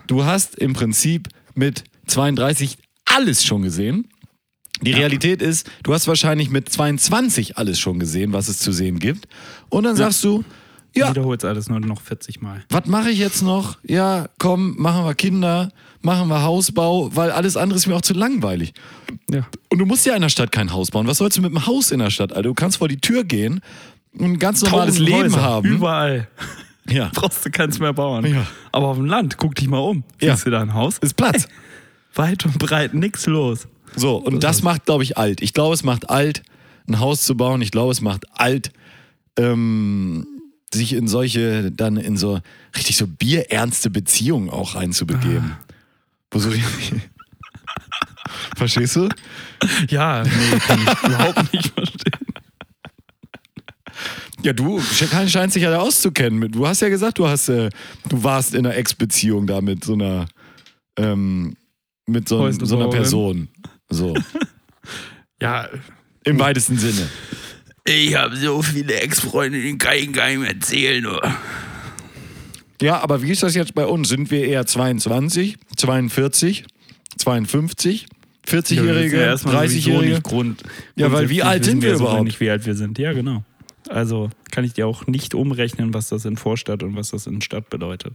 Du hast im Prinzip mit 32 alles schon gesehen. Die Realität ist, du hast wahrscheinlich mit 22 alles schon gesehen, was es zu sehen gibt. Und dann sagst du, ja, Wiederholst alles nur noch 40 Mal. was mache ich jetzt noch? Ja, komm, machen wir Kinder, machen wir Hausbau, weil alles andere ist mir auch zu langweilig. Ja. Und du musst ja in der Stadt kein Haus bauen. Was sollst du mit einem Haus in der Stadt? Alter? Du kannst vor die Tür gehen und ein ganz normales Leben Häuser, haben. Überall. Ja. Brauchst du keins mehr bauen. Ja. Aber auf dem Land, guck dich mal um. Ja. Siehst du da ein Haus? Ist Platz. Weit und breit, nix los. So, und das macht, glaube ich, alt. Ich glaube, es macht alt, ein Haus zu bauen. Ich glaube, es macht alt, ähm, sich in solche, dann in so richtig so bierernste Beziehungen auch reinzubegeben. Wo so Verstehst du? Ja, nee, kann ich überhaupt nicht verstehen. Ja, du sch- scheinst dich ja da auszukennen. mit- Du hast ja gesagt, du hast, äh, du warst in einer Ex-Beziehung da mit so einer, ähm, mit so, so einer. Person. So, Ja, im weitesten Sinne. ich habe so viele Ex-Freundinnen, kann ich gar nicht mehr erzählen. Oder? Ja, aber wie ist das jetzt bei uns? Sind wir eher 22, 42, 52, 40-Jährige, 30-Jährige? Grund. Ja, weil wie alt sind wir sowieso überhaupt? nicht, wie alt wir sind. Ja, genau. Also kann ich dir auch nicht umrechnen, was das in Vorstadt und was das in Stadt bedeutet.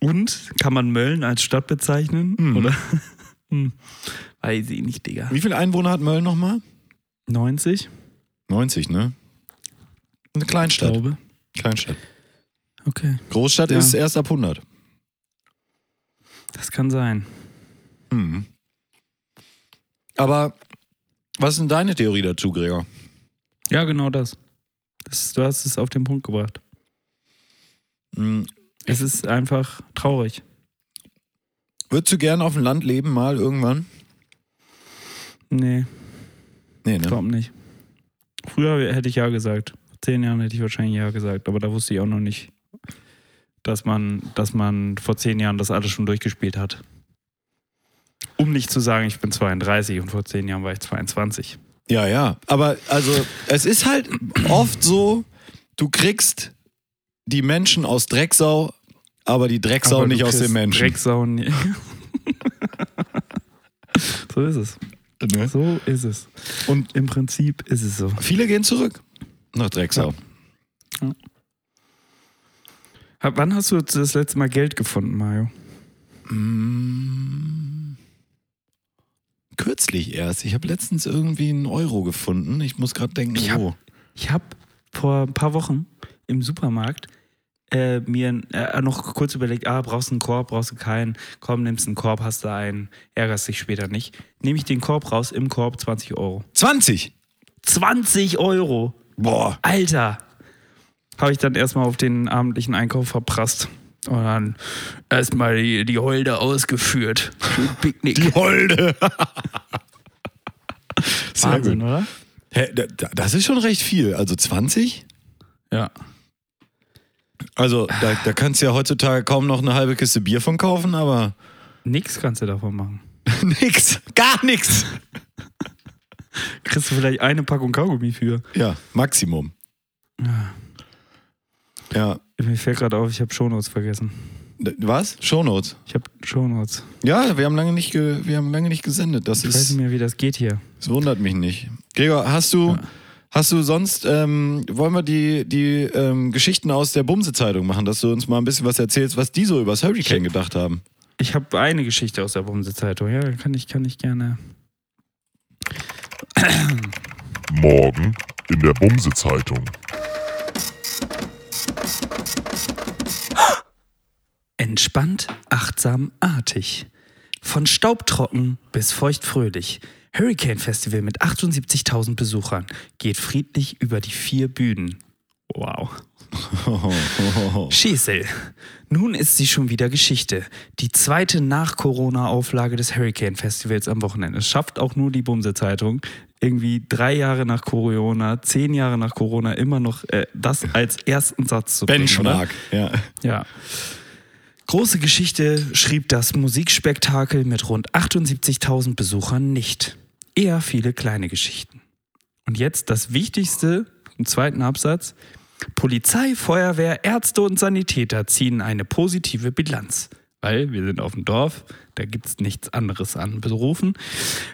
Und kann man Mölln als Stadt bezeichnen? Oder? Hm. Weiß ich nicht, Digga. Wie viele Einwohner hat Mölln nochmal? 90? 90, ne? Eine Ich Kleinstadt. glaube. Kleinstadt. Okay. Großstadt Ja. ist erst ab 100. Das kann sein. Mhm. Aber Was ist denn deine Theorie dazu, Gregor? Ja, genau das. das. Du hast es auf den Punkt gebracht. Es ist einfach traurig. Würdest du gern auf dem Land leben, mal irgendwann? Nee, Nee, ne? glaub nicht. Früher hätte ich ja gesagt. Vor zehn Jahren hätte ich wahrscheinlich ja gesagt, aber da wusste ich auch noch nicht, dass man, dass man vor zehn Jahren das alles schon durchgespielt hat. Um nicht zu sagen, ich bin 32 und vor zehn Jahren war ich 22. Ja, ja. Aber also, es ist halt oft so, du kriegst die Menschen aus Drecksau, aber die Drecksau Aber nicht aus den Menschen. Drecksau nie- so ist es. Ne? So ist es. Und im Prinzip ist es so. Viele gehen zurück nach Drecksau. Hab- Wann hast du das letzte Mal Geld gefunden, Mario? Kürzlich erst. Ich habe letztens irgendwie einen Euro gefunden. Ich muss gerade denken, Ich hab- wo. Ich habe vor ein paar Wochen im Supermarkt äh, mir äh, noch kurz überlegt, ah, brauchst du einen Korb, brauchst du keinen, komm, nimmst einen Korb, hast du einen, ärgerst dich später nicht. Nehme ich den Korb raus, im Korb 20 Euro. 20! 20 Euro! Boah. Alter! Habe ich dann erstmal auf den abendlichen Einkauf verprasst. Und dann erstmal die, die Holde ausgeführt. Picknick. Die Holde! Sehr Wahnsinn, gut. oder? Hä, da- da- das ist schon recht viel. Also 20? Ja. Also da, da kannst du ja heutzutage kaum noch eine halbe Kiste Bier von kaufen, aber Nix kannst du davon machen. nix. Gar nichts. Kriegst du vielleicht eine Packung Kaugummi für. Ja, Maximum. Ja. Mir fällt gerade auf, ich habe Shownotes vergessen. Was? Shownotes. Ich habe Shownotes. Ja, wir haben lange nicht, wir haben lange nicht gesendet. Das, Ich weiß ist, nicht mehr, wie das geht hier. das wundert mich nicht. Gregor, hast du, hast du sonst, ähm, wollen wir die, die ähm, Geschichten aus der Bumse-Zeitung machen, dass du uns mal ein bisschen was erzählst, was die so über das Hurricane gedacht haben? Ich habe eine Geschichte aus der Bumse-Zeitung. Ja, kann ich, kann ich gerne. Morgen in der Bumse-Zeitung. Entspannt, achtsam, artig. Von staubtrocken bis feuchtfröhlich. Hurricane Festival mit 78.000 Besuchern geht friedlich über die vier Bühnen. Wow. Schesel. Nun ist sie schon wieder Geschichte. Die zweite Nach-Corona-Auflage des Hurricane Festivals am Wochenende. Es schafft auch nur die Bumse-Zeitung. Irgendwie drei Jahre nach Corona, zehn Jahre nach Corona immer noch äh, das als ersten Satz zu bringen? Benchmark. Ja. Ja. Große Geschichte schrieb das Musikspektakel mit rund 78.000 Besuchern nicht. Eher viele kleine Geschichten. Und jetzt das Wichtigste im zweiten Absatz. Polizei, Feuerwehr, Ärzte und Sanitäter ziehen eine positive Bilanz. Weil wir sind auf dem Dorf, da gibt es nichts anderes an Berufen.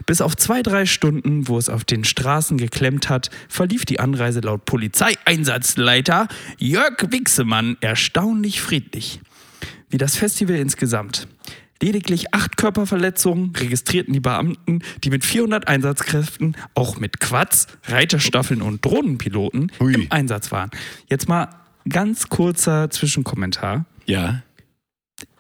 Bis auf zwei, drei Stunden, wo es auf den Straßen geklemmt hat, verlief die Anreise laut Polizeieinsatzleiter Jörg Wixemann erstaunlich friedlich. Wie das Festival insgesamt. Lediglich acht Körperverletzungen registrierten die Beamten, die mit 400 Einsatzkräften, auch mit Quads, Reiterstaffeln und Drohnenpiloten Hui. im Einsatz waren. Jetzt mal ganz kurzer Zwischenkommentar. Ja.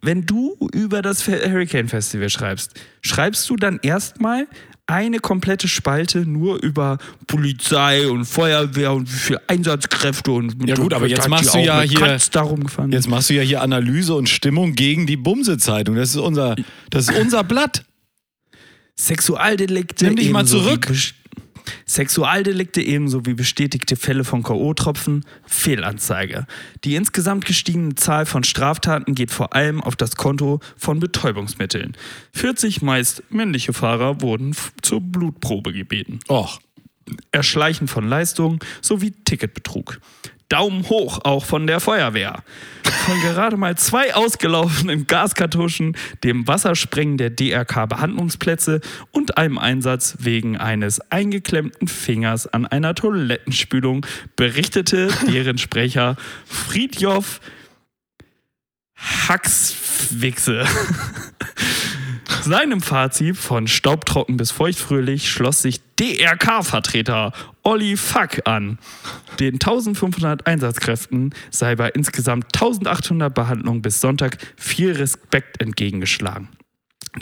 Wenn du über das Hurricane Festival schreibst, schreibst du dann erstmal eine komplette Spalte nur über Polizei und Feuerwehr und wie viele Einsatzkräfte und Ja gut, aber jetzt machst du ja hier-. Jetzt machst du ja hier Analyse und Stimmung gegen die Bumse-Zeitung. Das ist unser, das ist unser Blatt. Sexualdelikte Nimm dich mal zurück. Sexualdelikte ebenso wie bestätigte Fälle von K.O.-Tropfen, Fehlanzeige. Die insgesamt gestiegene Zahl von Straftaten geht vor allem auf das Konto von Betäubungsmitteln. 40 meist männliche Fahrer wurden zur Blutprobe gebeten. Och. Erschleichen von Leistungen sowie Ticketbetrug. Daumen hoch auch von der Feuerwehr. Von gerade mal zwei ausgelaufenen Gaskartuschen, dem Wassersprengen der DRK-Behandlungsplätze und einem Einsatz wegen eines eingeklemmten Fingers an einer Toilettenspülung berichtete deren Sprecher Friedjof Haxwichse. Seinem Fazit von staubtrocken bis feuchtfröhlich schloss sich DRK-Vertreter Olli Fuck an. Den 1500 Einsatzkräften sei bei insgesamt 1800 Behandlungen bis Sonntag viel Respekt entgegengeschlagen.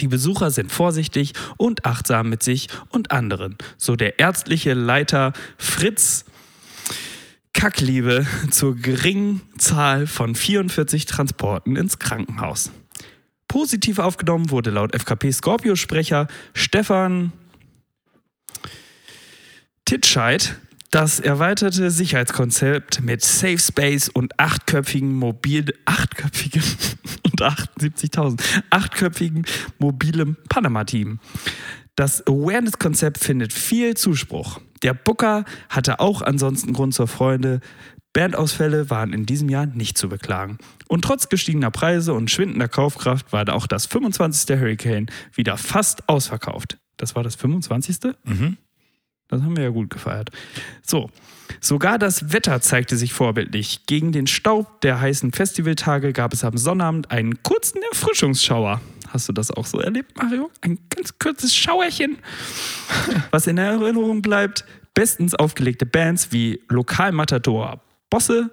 Die Besucher sind vorsichtig und achtsam mit sich und anderen, so der ärztliche Leiter Fritz Kackliebe zur geringen Zahl von 44 Transporten ins Krankenhaus. Positiv aufgenommen wurde laut FKP-Scorpio-Sprecher Stefan Titscheid das erweiterte Sicherheitskonzept mit Safe Space und achtköpfigen mobil achtköpfigen und 78.000 achtköpfigen mobilem Panama-Team. Das Awareness-Konzept findet viel Zuspruch. Der Booker hatte auch ansonsten Grund zur Freude. Bandausfälle waren in diesem Jahr nicht zu beklagen. Und trotz gestiegener Preise und schwindender Kaufkraft war auch das 25. Hurricane wieder fast ausverkauft. Das war das 25. Das haben wir ja gut gefeiert. So, sogar das Wetter zeigte sich vorbildlich. Gegen den Staub der heißen Festivaltage gab es am Sonnabend einen kurzen Erfrischungsschauer. Hast du das auch so erlebt, Mario? Ein ganz kurzes Schauerchen. Was in Erinnerung bleibt, bestens aufgelegte Bands wie Lokalmatador Bosse,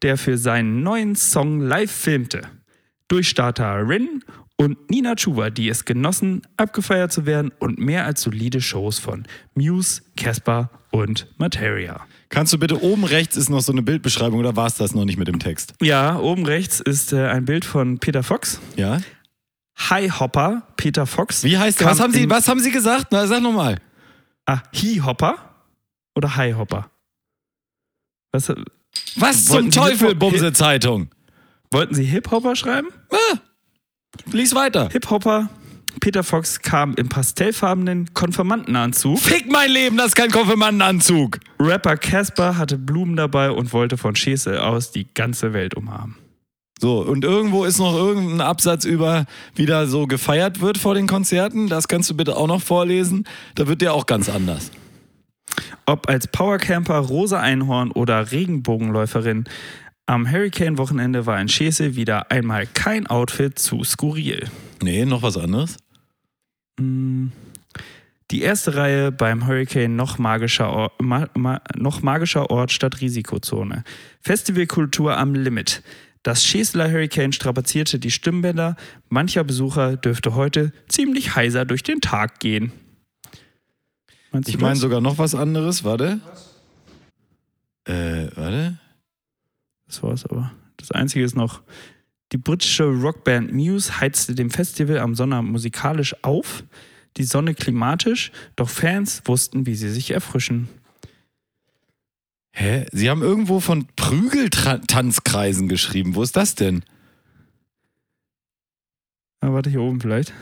der für seinen neuen Song live filmte. Durchstarter Rin und Nina Chuba, die es genossen, abgefeiert zu werden und mehr als solide Shows von Muse, Casper und Materia. Kannst du bitte oben rechts ist noch so eine Bildbeschreibung oder war es das noch nicht mit dem Text? Ja, oben rechts ist äh, ein Bild von Peter Fox. Ja. High Hopper, Peter Fox. Wie heißt der? Was haben Sie, was haben Sie gesagt? Na, sag nochmal. Ah, He Hopper oder High Hopper? Was, äh, Was zum Teufel, Bumse Zeitung? wollten Sie Hip Hopper schreiben? Lies weiter. Hip Hopper. Peter Fox kam im pastellfarbenen Konfirmandenanzug. Fick mein Leben, das ist kein Konfirmandenanzug. Rapper Casper hatte Blumen dabei und wollte von Schesel aus die ganze Welt umarmen. So, und irgendwo ist noch irgendein Absatz über, wie da so gefeiert wird vor den Konzerten. Das kannst du bitte auch noch vorlesen. Da wird der auch ganz anders. Ob als Powercamper, rosa Einhorn oder Regenbogenläuferin, am Hurricane-Wochenende war in Schesel wieder einmal kein Outfit zu skurril. Nee, noch was anderes? Die erste Reihe beim Hurricane noch magischer, Ort, ma, ma, noch magischer Ort statt Risikozone. Festivalkultur am Limit. Das Schesler Hurricane strapazierte die Stimmbänder. Mancher Besucher dürfte heute ziemlich heiser durch den Tag gehen. Meinst Ich meine sogar noch was anderes. Warte. Äh, warte. Das war's aber. Das Einzige ist noch, die britische Rockband Muse heizte dem Festival am Sonnabend musikalisch auf, die Sonne klimatisch, doch Fans wussten, wie sie sich erfrischen. Hä? Sie haben irgendwo von Prügeltanzkreisen geschrieben. Wo ist das denn? Ah, warte, hier oben vielleicht.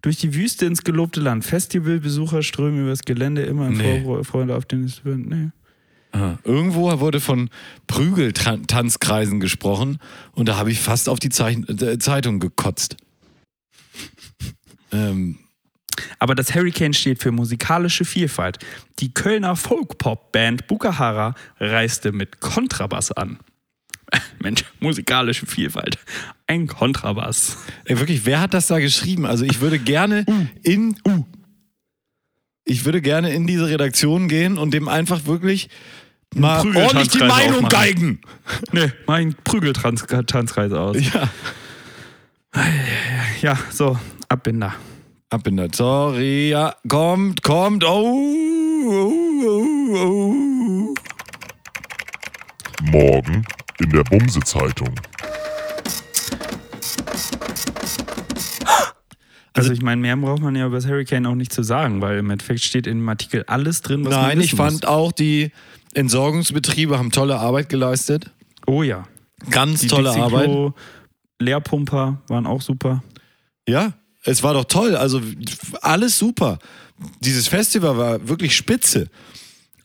Durch die Wüste ins gelobte Land. Festivalbesucher strömen übers Gelände immer in Nee. Vorfreude auf den Event. Nee. Irgendwo wurde von Prügeltanzkreisen gesprochen und da habe ich fast auf die Zeichen äh, Zeitung gekotzt. ähm, Aber das Hurricane steht für musikalische Vielfalt. Die Kölner Folk-Pop-Band Bukahara reiste mit Kontrabass an. Mensch, musikalische Vielfalt. Ein Kontrabass. ey, wirklich, wer hat das da geschrieben? Also ich würde gerne in ich würde gerne in diese Redaktion gehen und dem einfach wirklich mal ordentlich die Meinung aufmachen. geigen. Nee, mein Prügeltanzkreis aus. Ja. Ja, so, Abbinder. Abbinder, sorry, ja, kommt, kommt, oh, oh, oh, oh. Morgen in der Bumse-Zeitung. Also ich meine, mehr braucht man ja über das Hurricane auch nicht zu sagen, weil im Endeffekt steht in dem Artikel alles drin, was man Nein, ich fand auch, die Entsorgungsbetriebe haben tolle Arbeit geleistet. Oh ja. Ganz Die tolle Arbeit. Leerpumper waren auch super. Ja, es war doch toll. Also alles super. Dieses Festival war wirklich spitze.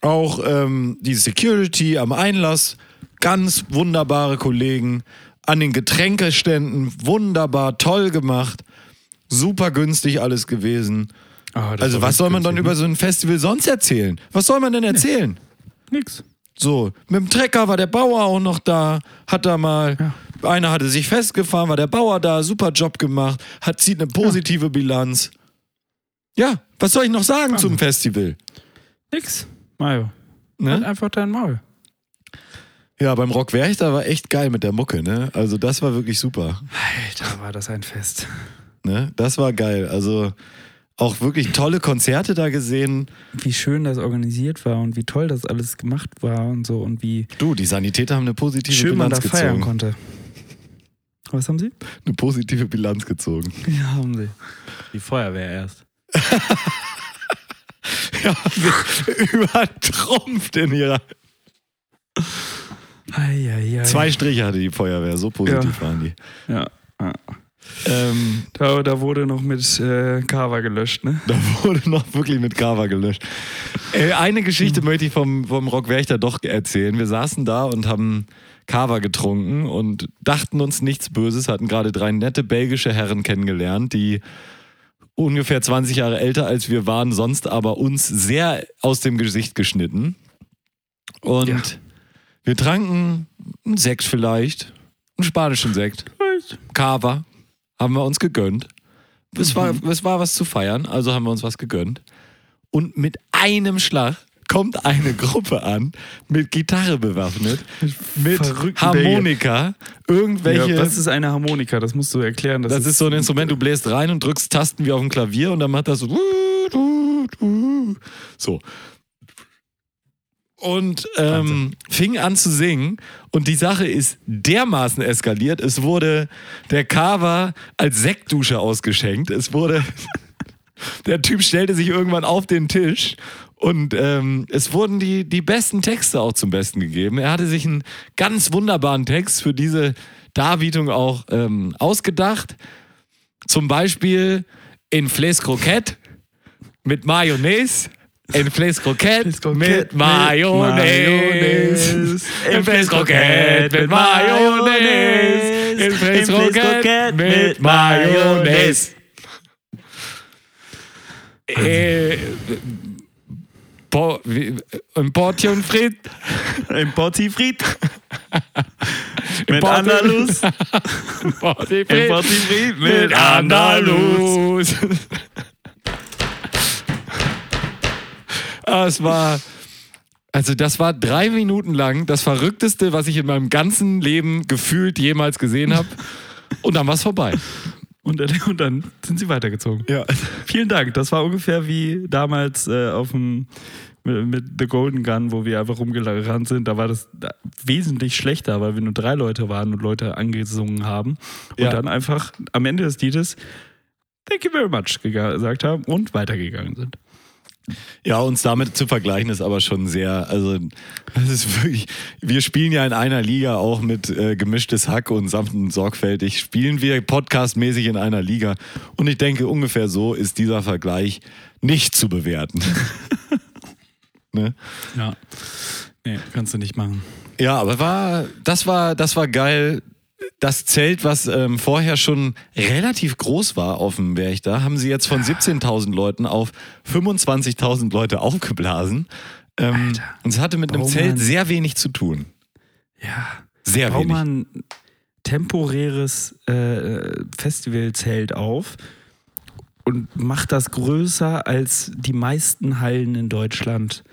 Auch ähm, die Security am Einlass, ganz wunderbare Kollegen. An den Getränkeständen, wunderbar, toll gemacht. Super günstig alles gewesen. Ah, Also was soll man dann ne? über so ein Festival sonst erzählen? Was soll man denn erzählen? Nix. So, mit dem Trecker war der Bauer auch noch da, hat da mal, einer hatte sich festgefahren, war der Bauer da, super Job gemacht, hat zieht eine positive Bilanz. Ja, was soll ich noch sagen zum Festival? Nix. Mario. Halt Ne? einfach dein Maul. Ja, beim Rock Werchter war echt geil mit der Mucke, ne? Also das war wirklich super. Alter, war das ein Fest. Ne? Das war geil. Also auch wirklich tolle Konzerte da gesehen. Wie schön das organisiert war und wie toll das alles gemacht war und so und wie Du, die Sanitäter haben eine positive schön man da Bilanz feiern gezogen. konnte. Was haben sie? Eine positive Bilanz gezogen. Ja, haben sie. Die Feuerwehr erst. Ja, übertrumpft in ihrer. Eieiei. Zwei Striche hatte die Feuerwehr, so positiv waren die. Ja. ja. Ähm, Da, da wurde noch mit äh, Kava gelöscht, ne? da wurde noch wirklich mit Kava gelöscht. Äh, eine Geschichte möchte ich vom, vom Rock Werchter doch erzählen. Wir saßen da und haben Kava getrunken und dachten uns nichts Böses, hatten gerade drei nette belgische Herren kennengelernt, die ungefähr 20 Jahre älter als wir waren, sonst aber uns sehr aus dem Gesicht geschnitten. Und Ja. wir tranken einen Sekt vielleicht, einen spanischen Sekt, Kava, haben wir uns gegönnt. Es war, es war was zu feiern, also haben wir uns was gegönnt. Und mit einem Schlag kommt eine Gruppe an, mit Gitarre bewaffnet, mit verrückten Harmonika, irgendwelche. Ja, was ist eine Harmonika? Das musst du erklären. Das, Das ist so ein Instrument, du bläst rein und drückst Tasten wie auf dem Klavier und dann macht das so. So. Und ähm, fing an zu singen und die Sache ist dermaßen eskaliert. Es wurde der Carver als Sektdusche ausgeschenkt. Es wurde. der Typ stellte sich irgendwann auf den Tisch und ähm, es wurden die, die besten Texte auch zum Besten gegeben. Er hatte sich einen ganz wunderbaren Text für diese Darbietung auch ähm, ausgedacht. Zum Beispiel in Fles Croquette mit Mayonnaise. In Fles Croquette mit Mayonnaise. In Fles Croquette mit Mayonnaise. In Fles Croquette mit Mayonnaise. Äh, ein Portion Frit. ein Portifrit. Mit Andalus. Ein Portifrit mit Andalus. Ah, es war, also das war drei Minuten lang das Verrückteste, was ich in meinem ganzen Leben gefühlt jemals gesehen habe. Und dann war es vorbei. Und dann, und dann sind sie weitergezogen. Ja. Vielen Dank. Das war ungefähr wie damals äh, auf dem mit, mit The Golden Gun, wo wir einfach rumgerannt sind. Da war das da wesentlich schlechter, weil wir nur drei Leute waren und Leute angesungen haben. Und Ja. dann einfach am Ende des Liedes Thank you very much gesagt haben und weitergegangen sind. Ja, uns damit zu vergleichen ist aber schon sehr, also das ist wirklich, wir spielen ja in einer Liga auch mit äh, gemischtes Hack und sanft und sorgfältig, spielen wir podcastmäßig in einer Liga und ich denke ungefähr so ist dieser Vergleich nicht zu bewerten. ne? Ja. Nee, kannst du nicht machen. Ja, aber war, das war, das war geil. Das Zelt, was ähm, vorher schon relativ groß war auf dem Berg da, haben sie jetzt von 17.000 Leuten auf 25.000 Leute aufgeblasen. Ähm, und es hatte mit einem. Zelt sehr wenig zu tun. Ja. Sehr wenig. mal ein temporäres äh, Festivalzelt auf und mach das größer als die meisten Hallen in Deutschland,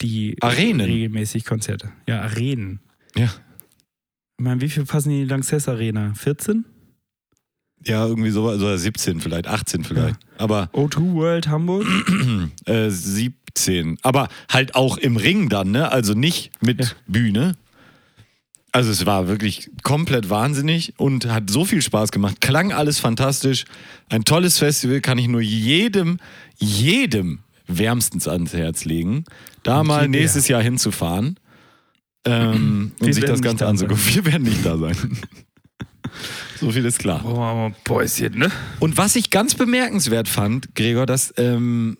die Arenen. regelmäßig Konzerte. Ja, Arenen. Ja. Ich meine, wie viel passen in die Lanxess Arena? 14? ja, irgendwie so, also 17 vielleicht, 18 vielleicht. Aber O2 World Hamburg? äh, 17. Aber halt auch im Ring dann, ne? Also nicht mit Ja. Bühne. Also es war wirklich komplett wahnsinnig und hat so viel Spaß gemacht. Klang alles fantastisch. Ein tolles Festival kann ich nur jedem, jedem wärmstens ans Herz legen, da mal nächstes Jahr hinzufahren ähm, und sich das Ganze da anzugucken. Wir werden nicht da sein. so viel ist klar. Oh, Päuschen, ne? Und was ich ganz bemerkenswert fand, Gregor, dass, ähm,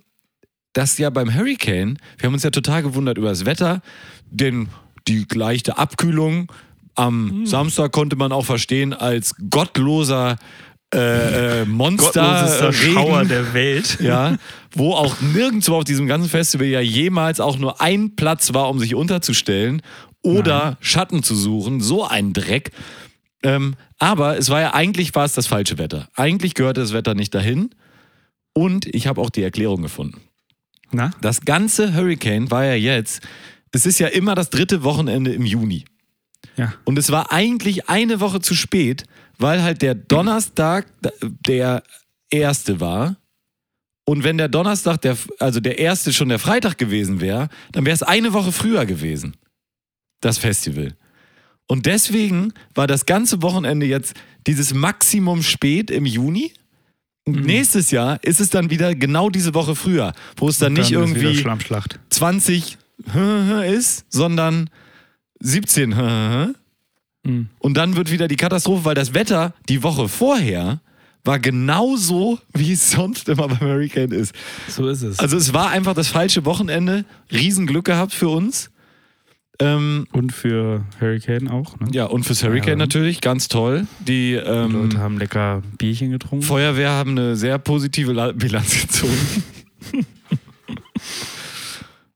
dass ja beim Hurricane, wir haben uns ja total gewundert über das Wetter, den, die leichte Abkühlung. Am Hm. Samstag konnte man auch verstehen als gottloser äh, äh, Monster Regen. Schauer der Welt. Ja, wo auch nirgendwo auf diesem ganzen Festival ja jemals auch nur ein Platz war, um sich unterzustellen oder Schatten zu suchen. So ein Dreck. Ähm, aber es war ja eigentlich war es das falsche Wetter. Eigentlich gehörte das Wetter nicht dahin. Und ich habe auch die Erklärung gefunden. Na? Das ganze Hurricane war ja jetzt, es ist ja immer das dritte Wochenende im Juni. Ja. Und es war eigentlich eine Woche zu spät, weil halt der Donnerstag, der erste war und wenn der Donnerstag, der, also der erste schon der Freitag gewesen wäre, dann wäre es eine Woche früher gewesen, das Festival. Und deswegen war das ganze Wochenende jetzt dieses Maximum spät im Juni. Und nächstes Jahr ist es dann wieder genau diese Woche früher, wo es dann, nicht Dann wieder irgendwie Schlammschlacht. 20 ist, sondern 17. Mhm. Und dann wird wieder die Katastrophe, weil das Wetter die Woche vorher war genauso, wie es sonst immer beim Hurricane ist. So ist es. Also es war einfach das falsche Wochenende. Riesenglück gehabt für uns. Ähm, Und für Hurricane auch. Ne? ja, und fürs Hurricane Ja. natürlich, ganz toll. Die Die ähm, Leute haben lecker Bierchen getrunken. Feuerwehr haben eine sehr positive La- Bilanz gezogen.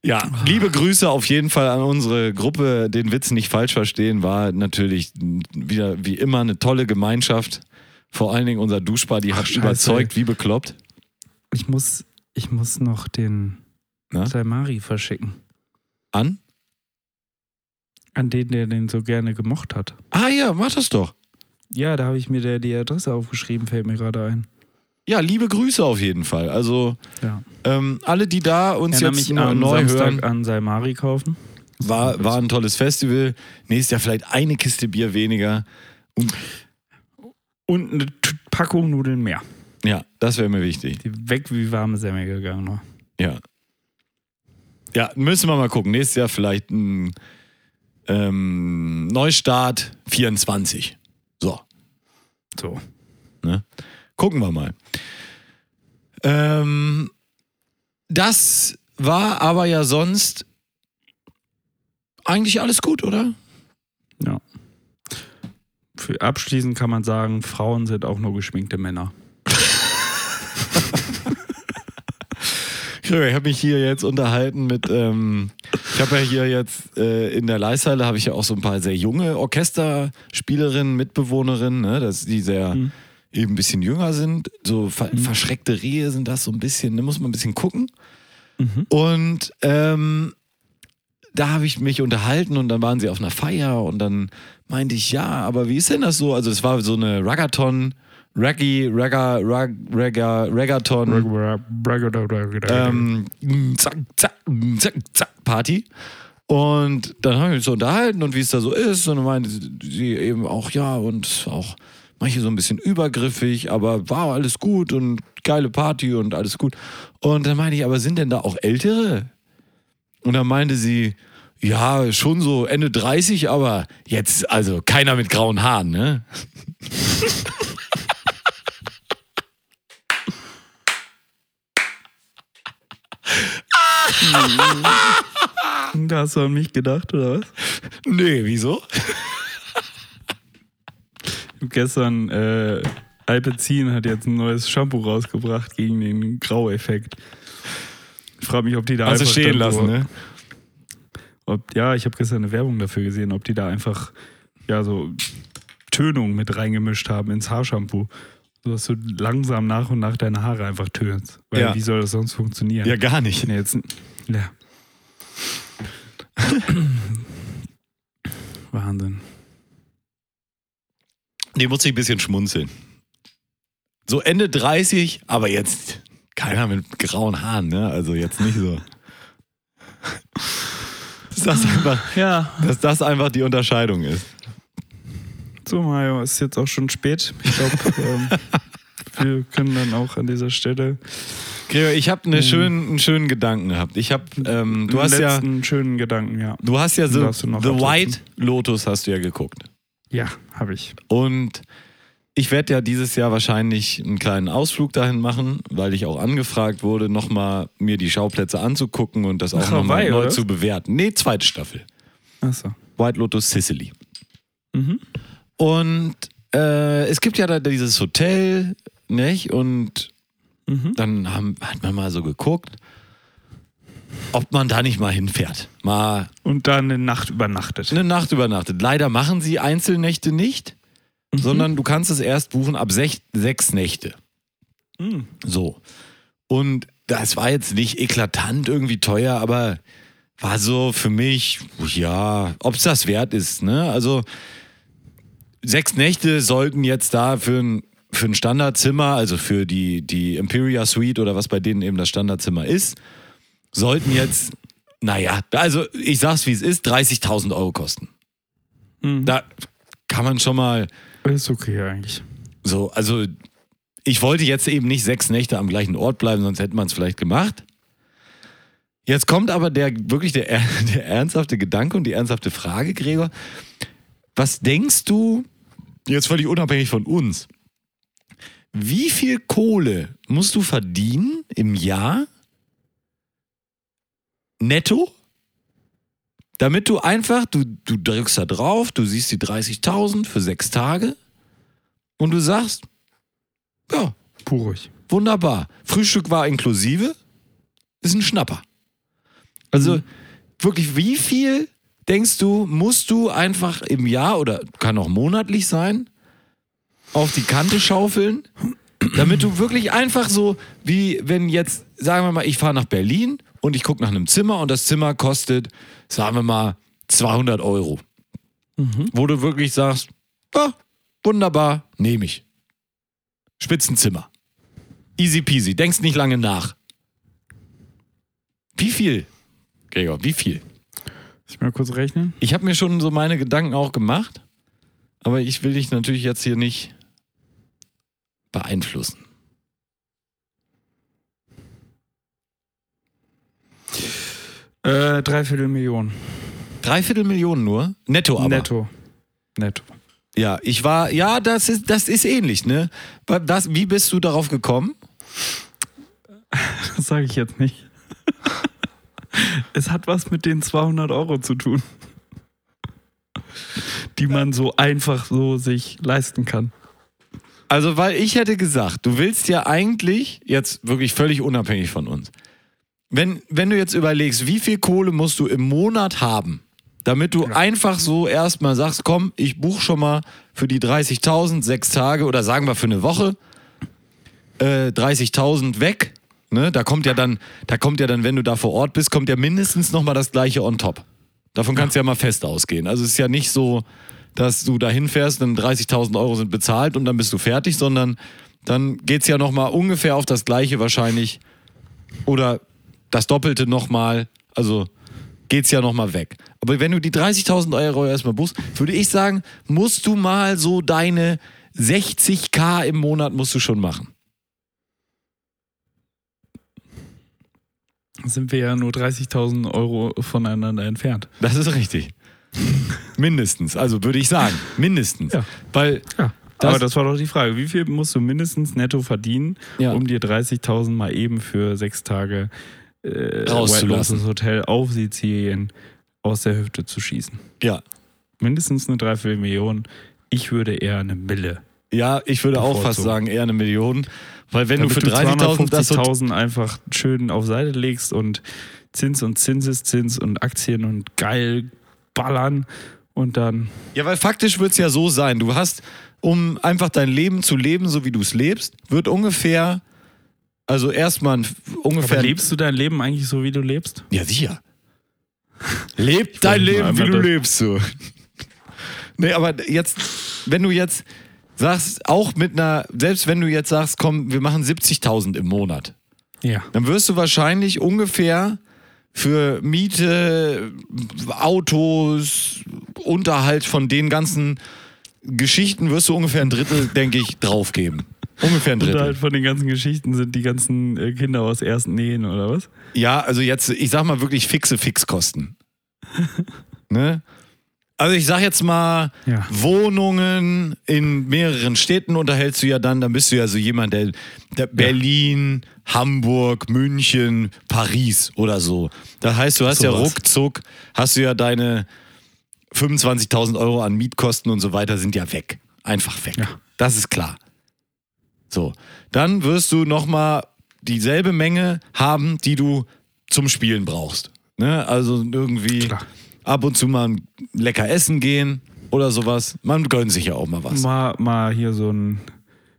ja, liebe Grüße auf jeden Fall an unsere Gruppe. Den Witz nicht falsch verstehen, war natürlich wieder wie immer eine tolle Gemeinschaft. Vor allen Dingen unser Duschbar, die hat Scheiße, überzeugt wie bekloppt. Ich muss, ich muss noch den Na? Salmari verschicken. An? An den, der den so gerne gemocht hat. Ah ja, mach das doch. Ja, da habe ich mir der, die Adresse aufgeschrieben, fällt mir gerade ein. Ja, liebe Grüße auf jeden Fall. Also Ja. ähm, alle, die da uns Erinnere jetzt mich neu am neu Samstag hören, an Salmari kaufen. war, war ein tolles Festival. Nächstes Jahr vielleicht eine Kiste Bier weniger. Und eine T- Packung Nudeln mehr. Ja, das wäre mir wichtig. Die weg wie warme Semmel gegangen noch. Ja. Ja, müssen wir mal gucken. Nächstes Jahr vielleicht ein ähm, Neustart 24. So, So. ne? Gucken wir mal. Ähm, das war aber ja sonst eigentlich alles gut, oder? Ja. Für abschließend kann man sagen, Frauen sind auch nur geschminkte Männer. Ich habe mich hier jetzt unterhalten mit, ähm, ich habe ja hier jetzt äh, in der Leishalle habe ich ja auch so ein paar sehr junge Orchesterspielerinnen, Mitbewohnerinnen, ne, dass die sehr Mhm. eben ein bisschen jünger sind. So ver verschreckte Rehe sind das so ein bisschen, da muss man ein bisschen gucken. Mhm. Und ähm, da habe ich mich unterhalten und dann waren sie auf einer Feier und dann meinte ich, ja, aber wie ist denn das so? Also es war so eine Raggaton, Reggae, Ragga, Rag, Ragga, Reggaeton ähm, zack, zack, zack, zack, Party. Und dann haben wir uns so unterhalten und wie es da so ist. Und dann meinte sie eben auch, ja, und auch manche so ein bisschen übergriffig, aber war alles gut und geile Party und alles gut. Und dann meinte ich, aber sind denn da auch Ältere? Und dann meinte sie, ja, schon so Ende 30, aber jetzt, also keiner mit grauen Haaren, ne? Da hast du an mich gedacht, oder was? Nee, wieso? Gestern, äh, Alpecin hat jetzt ein neues Shampoo rausgebracht gegen den Graueffekt. Ich frage mich, ob die da Also einfach stehen lassen, so, ne? Ob, ja, ich habe gestern eine Werbung dafür gesehen, ob die da einfach ja so Tönung mit reingemischt haben ins Haarshampoo. Sodass du langsam nach und nach deine Haare einfach tönst. Weil Ja. wie soll das sonst funktionieren? Ja, gar nicht. Ja, jetzt, ja. Wahnsinn. Nee, musste ich ein bisschen schmunzeln. So Ende 30, aber jetzt keiner mit grauen Haaren, ne? Also jetzt nicht so. Dass das einfach, Ja, dass das einfach die Unterscheidung ist. So Mario, ist jetzt auch schon spät. Ich glaube, ähm, wir können dann auch an dieser Stelle Gregor, ich habe eine schönen, einen schönen Gedanken gehabt. Ich habe, ähm, du hast ja, letzten schönen Gedanken, ja. du hast ja so noch The absetzen. White Lotus hast du ja geguckt. Ja, habe ich. Und ich werde ja dieses Jahr wahrscheinlich einen kleinen Ausflug dahin machen, weil ich auch angefragt wurde, nochmal mir die Schauplätze anzugucken und das auch nochmal neu oder? zu bewerten. Nee, zweite Staffel. Achso. White Lotus Sicily. Mhm. Und äh, es gibt ja da dieses Hotel, nicht? Und Mhm. dann haben, hat man mal so geguckt, ob man da nicht mal hinfährt. Mal Und dann eine Nacht übernachtet. eine Nacht übernachtet. Leider machen sie Einzelnächte nicht, Mhm. sondern du kannst es erst buchen ab sech, sechs Nächte. Mhm. So. Und das war jetzt nicht eklatant irgendwie teuer, aber war so für mich, ja, ob es das wert ist, ne? Also sechs Nächte sollten jetzt da für einen für ein Standardzimmer, also für die, die Imperial Suite oder was bei denen eben das Standardzimmer ist, sollten jetzt, naja, also ich sag's wie es ist, 30.000 Euro kosten. Mhm. Da kann man schon mal Ist okay eigentlich. so, also ich wollte jetzt eben nicht sechs Nächte am gleichen Ort bleiben, sonst hätte man es vielleicht gemacht. Jetzt kommt aber der wirklich der, er- der ernsthafte Gedanke und die ernsthafte Frage, Gregor. Was denkst du, jetzt völlig unabhängig von uns, wie viel Kohle musst du verdienen im Jahr netto, damit du einfach, du, du drückst da drauf, du siehst die 30.000 für sechs Tage und du sagst, ja, Purig. wunderbar. Frühstück war inklusive, ist ein Schnapper. Also wirklich, wie viel denkst du, musst du einfach im Jahr oder kann auch monatlich sein, auf die Kante schaufeln, damit du wirklich einfach so, wie wenn jetzt, sagen wir mal, ich fahre nach Berlin und ich gucke nach einem Zimmer und das Zimmer kostet, sagen wir mal, 200 Euro. Wo du wirklich sagst, ja, wunderbar, nehme ich. Spitzenzimmer. Easy peasy, denkst nicht lange nach. Wie viel? Gregor, wie viel? Ich mal kurz rechnen. Ich habe mir schon so meine Gedanken auch gemacht, aber ich will dich natürlich jetzt hier nicht beeinflussen. Äh, dreiviertel Millionen. Dreiviertel Millionen nur? Netto aber. Netto. Netto. Ja, ich war, ja, das ist, das ist ähnlich, ne? Das, wie bist du darauf gekommen? Das sage ich jetzt nicht. Es hat was mit den 200 Euro zu tun. Die man so einfach so sich leisten kann. Also, weil ich hätte gesagt, du willst ja eigentlich, jetzt wirklich völlig unabhängig von uns, wenn, wenn du jetzt überlegst, wie viel Kohle musst du im Monat haben, damit du einfach so erstmal sagst, komm, ich buche schon mal für die 30.000 sechs Tage oder sagen wir für eine Woche äh, 30.000 weg. Ne? Da kommt ja dann, da kommt ja dann, wenn du da vor Ort bist, kommt ja mindestens nochmal das gleiche on top. Davon kannst du ja mal fest ausgehen. Also es ist ja nicht so, dass du da hinfährst, dann 30.000 Euro sind bezahlt und dann bist du fertig, sondern dann geht es ja nochmal ungefähr auf das gleiche wahrscheinlich oder das Doppelte nochmal. Also geht es ja nochmal weg. Aber wenn du die 30.000 Euro erstmal buchst, würde ich sagen, musst du mal so deine 60k im Monat musst du schon machen. Sind wir ja nur 30.000 Euro voneinander entfernt. Das ist richtig. mindestens, also würde ich sagen, mindestens. Ja. Weil Ja. Das- Aber das war doch die Frage. Wie viel musst du mindestens netto verdienen, Ja. um dir 30.000 mal eben für sechs Tage äh, Rauszulassen. Hotel auf Sizilien aus der Hüfte zu schießen? ja, Mindestens eine Dreiviertelmillion. Ich würde eher eine Mille. ja, ich würde auch fast sagen, eher eine Million. Weil wenn Damit du für 30.000 das so 250.000 einfach schön auf Seite legst und Zins und Zinseszins und Aktien und geil ballern und dann Ja, weil faktisch wird es ja so sein, du hast, um einfach dein Leben zu leben, so wie du es lebst, wird ungefähr, also erstmal ungefähr. Aber lebst du dein Leben eigentlich so, wie du lebst? Ja, sicher. Leb dein Leben, wie du lebst, so. Nee, aber jetzt, wenn du jetzt sagst, auch mit einer, selbst wenn du jetzt sagst, komm, wir machen 70.000 im Monat, Ja. dann wirst du wahrscheinlich ungefähr für Miete, Autos, Unterhalt von den ganzen Geschichten wirst du ungefähr ein Drittel, denke ich, draufgeben. Ungefähr ein Drittel. halt von den ganzen Geschichten sind die ganzen äh, Kinder aus ersten Ehen oder was? Ja, also jetzt, ich sag mal wirklich fixe Fixkosten. ne? Also ich sag jetzt mal, Ja. Wohnungen in mehreren Städten unterhältst du ja dann, dann bist du ja so jemand, der, der Berlin, Hamburg, München, Paris oder so. Das heißt, du hast ja Sowas. ruckzuck, hast du ja deine 25.000 Euro an Mietkosten und so weiter sind ja weg. Einfach weg. Ja. Das ist klar. So, dann wirst du nochmal dieselbe Menge haben, die du zum Spielen brauchst. Ne? Also irgendwie Klar. Ab und zu mal lecker essen gehen oder sowas. Man gönnt sich ja auch mal was. Mal, mal hier so ein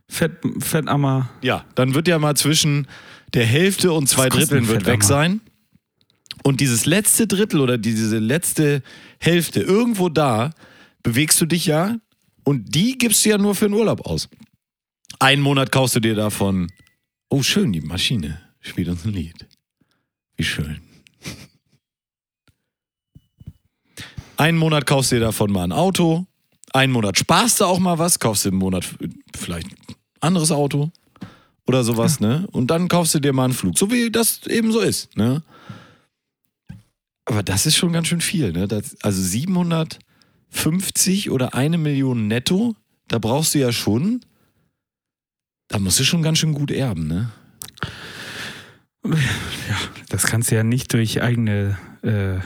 Fett, Fettammer. Ja, dann wird ja mal zwischen der Hälfte und zwei Dritteln wird weg sein. Und dieses letzte Drittel oder diese letzte Hälfte, irgendwo da, bewegst du dich ja und die gibst du ja nur für den Urlaub aus. Einen Monat kaufst du dir davon. Oh, schön, die Maschine spielt uns ein Lied. Wie schön. Einen Monat kaufst du dir davon mal ein Auto. Einen Monat sparst du auch mal was, kaufst dir im Monat vielleicht ein anderes Auto oder sowas, ne? Und dann kaufst du dir mal einen Flug, so wie das eben so ist, ne? Aber das ist schon ganz schön viel, ne? Das, also 750 oder eine Million netto, da brauchst du ja schon, da musst du schon ganz schön gut erben, ne? Das kannst du ja nicht durch eigene äh,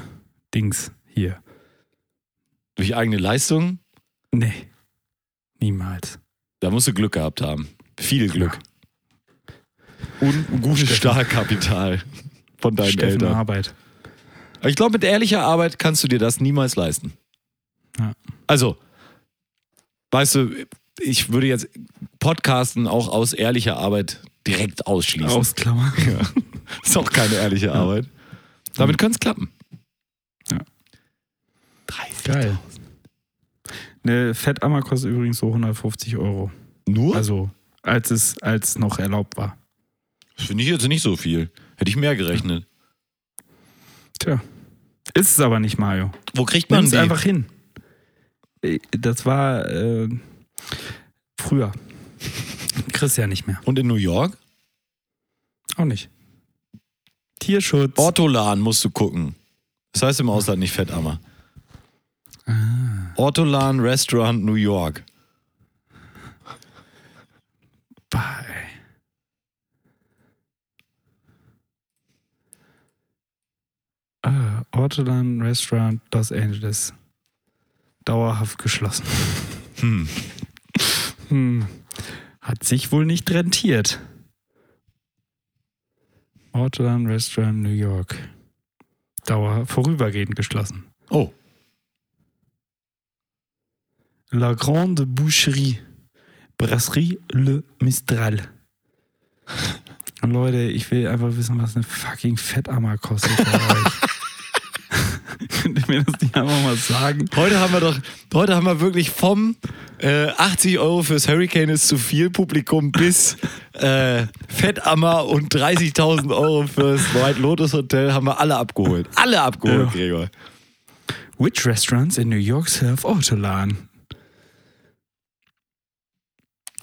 Dings hier. Durch eigene Leistung, Nee. Niemals. da musst du Glück gehabt haben. Viel Glück. Und ein gutes Startkapital von deinen Steffen Eltern. Arbeit. Aber ich glaube, mit ehrlicher Arbeit kannst du dir das niemals leisten. Ja. Also, weißt du, ich würde jetzt Podcasten auch aus ehrlicher Arbeit direkt ausschließen. Ausklammern. Ist auch keine ehrliche Arbeit. Damit könnte es klappen. Ja. 30. Geil. Eine Fettammer kostet übrigens so 150 Euro. Nur? Also, als es als noch erlaubt war. das finde ich jetzt nicht so viel. Hätte ich mehr gerechnet. Tja. Ist es aber nicht, Mario. Wo kriegt man es die? einfach hin. Äh, Das war äh, früher. Kriegst ja nicht mehr. Und in New York? Auch nicht. Tierschutz. Ortolan musst du gucken. Das heißt im Ausland nicht Fettammer. Ortolan Restaurant New York. Ey. Ah, Ortolan Restaurant Los Angeles. Dauerhaft geschlossen. Hm. Hm. Hat sich wohl nicht rentiert. Ortolan Restaurant New York. Dauer vorübergehend geschlossen. Oh. La Grande Boucherie. Brasserie Le Mistral. Leute, ich will einfach wissen, was eine fucking Fettammer kostet bei euch. Könnt ihr mir das nicht einfach mal sagen? Heute haben wir doch, heute haben wir wirklich vom äh, 80 Euro fürs Hurricane ist zu viel Publikum bis äh, Fettammer und 30.000 Euro fürs White Lotus Hotel haben wir alle abgeholt. Alle abgeholt, Ja. Gregor. Which restaurants in New York serve Ortolan?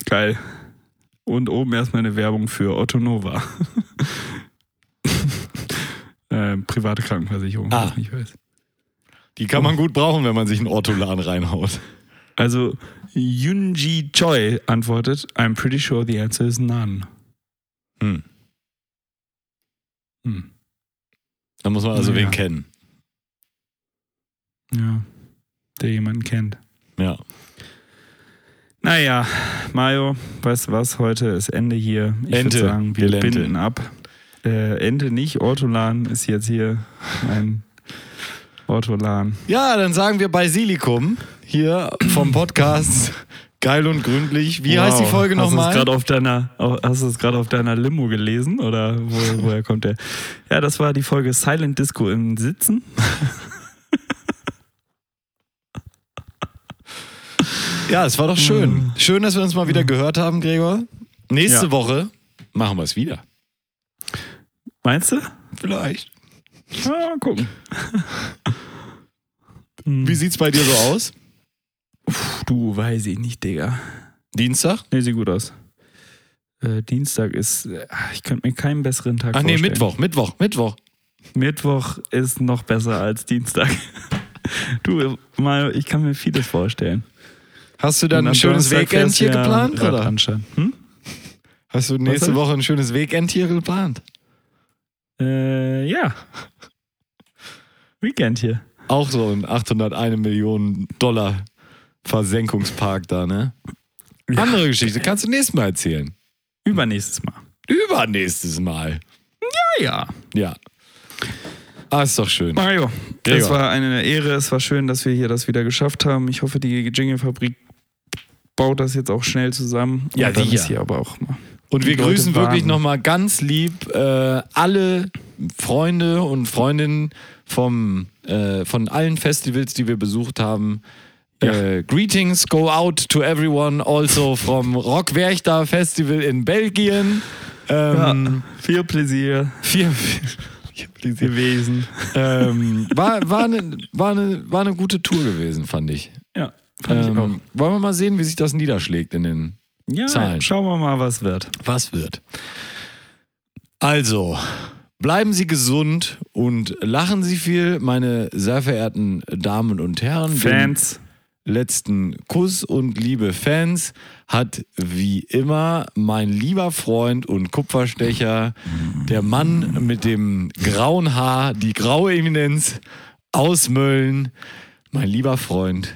Geil. Und oben erstmal eine Werbung für Otto Nova. äh, private Krankenversicherung, Ah. nicht weiß. Die kann man gut brauchen, wenn man sich einen Ortolan reinhaut. Also Yunji Choi antwortet, I'm pretty sure the answer is none. Hm. Hm. Da muss man also Ja. wen kennen. Ja, der jemanden kennt. Ja. Naja, Mario, weißt du was? Heute ist Ende hier. Ich würde sagen, wir Gelente. binden ab. Äh, Ente nicht, Ortolan ist jetzt hier ein Ortolan. Ja, dann sagen wir bei Silikum hier vom Podcast Geil und gründlich. Wie heißt die Wow. Folge Hast du es nochmal? hast du es gerade auf deiner Limo gelesen oder wo, woher kommt der? Ja, das war die Folge Silent Disco im Sitzen. Ja, es war doch schön. Schön, dass wir uns mal wieder gehört haben, Gregor. Nächste Ja. Woche machen wir es wieder. Meinst du? Vielleicht. Ja, mal gucken. Wie sieht's bei dir so aus? Du, weiß ich nicht, Digga. Dienstag? Nee, sieht gut aus. Äh, Dienstag ist, äh, ich könnte mir keinen besseren Tag Ach nee, vorstellen. Mittwoch, Mittwoch, Mittwoch. Mittwoch ist noch besser als Dienstag. Du, mal, ich kann mir vieles vorstellen. Hast du dann ein schönes ja geplant? Oder? Hm? Hast du nächste? Woche ein schönes Weekend hier geplant? Äh, ja. Weekend hier. Auch so ein 801 Millionen Dollar Versenkungspark da, ne? Ja. Andere Geschichte, kannst du nächstes Mal erzählen. Übernächstes Mal. Übernächstes Mal. Ja, ja. Ja. Ah, ist doch schön. Mario, Gregor. es war eine Ehre. Es war schön, dass wir hier das wieder geschafft haben. Ich hoffe, die Jingle-Fabrik baut das jetzt auch schnell zusammen. Ja, Und dann sicher. ist hier aber auch mal. Und wir Die Leute grüßen wirklich nochmal ganz lieb äh, alle Freunde und Freundinnen vom, äh, von allen Festivals, die wir besucht haben. Äh, greetings go out to everyone also from Rock Werchter Festival in Belgien. Ähm, Viel Pläsier viel, viel Pläsier. gewesen. ähm, war, war, eine, war, eine, war eine gute Tour gewesen, fand ich. Ja. Ähm, wollen wir mal sehen, wie sich das niederschlägt in den Ja, Zahlen. schauen wir mal, was wird. Was wird? Also, bleiben Sie gesund und lachen Sie viel, meine sehr verehrten Damen und Herren. Fans. Den letzten Kuss und liebe Fans hat wie immer mein lieber Freund und Kupferstecher, der Mann mit dem grauen Haar, die graue Eminenz aus Mölln, mein lieber Freund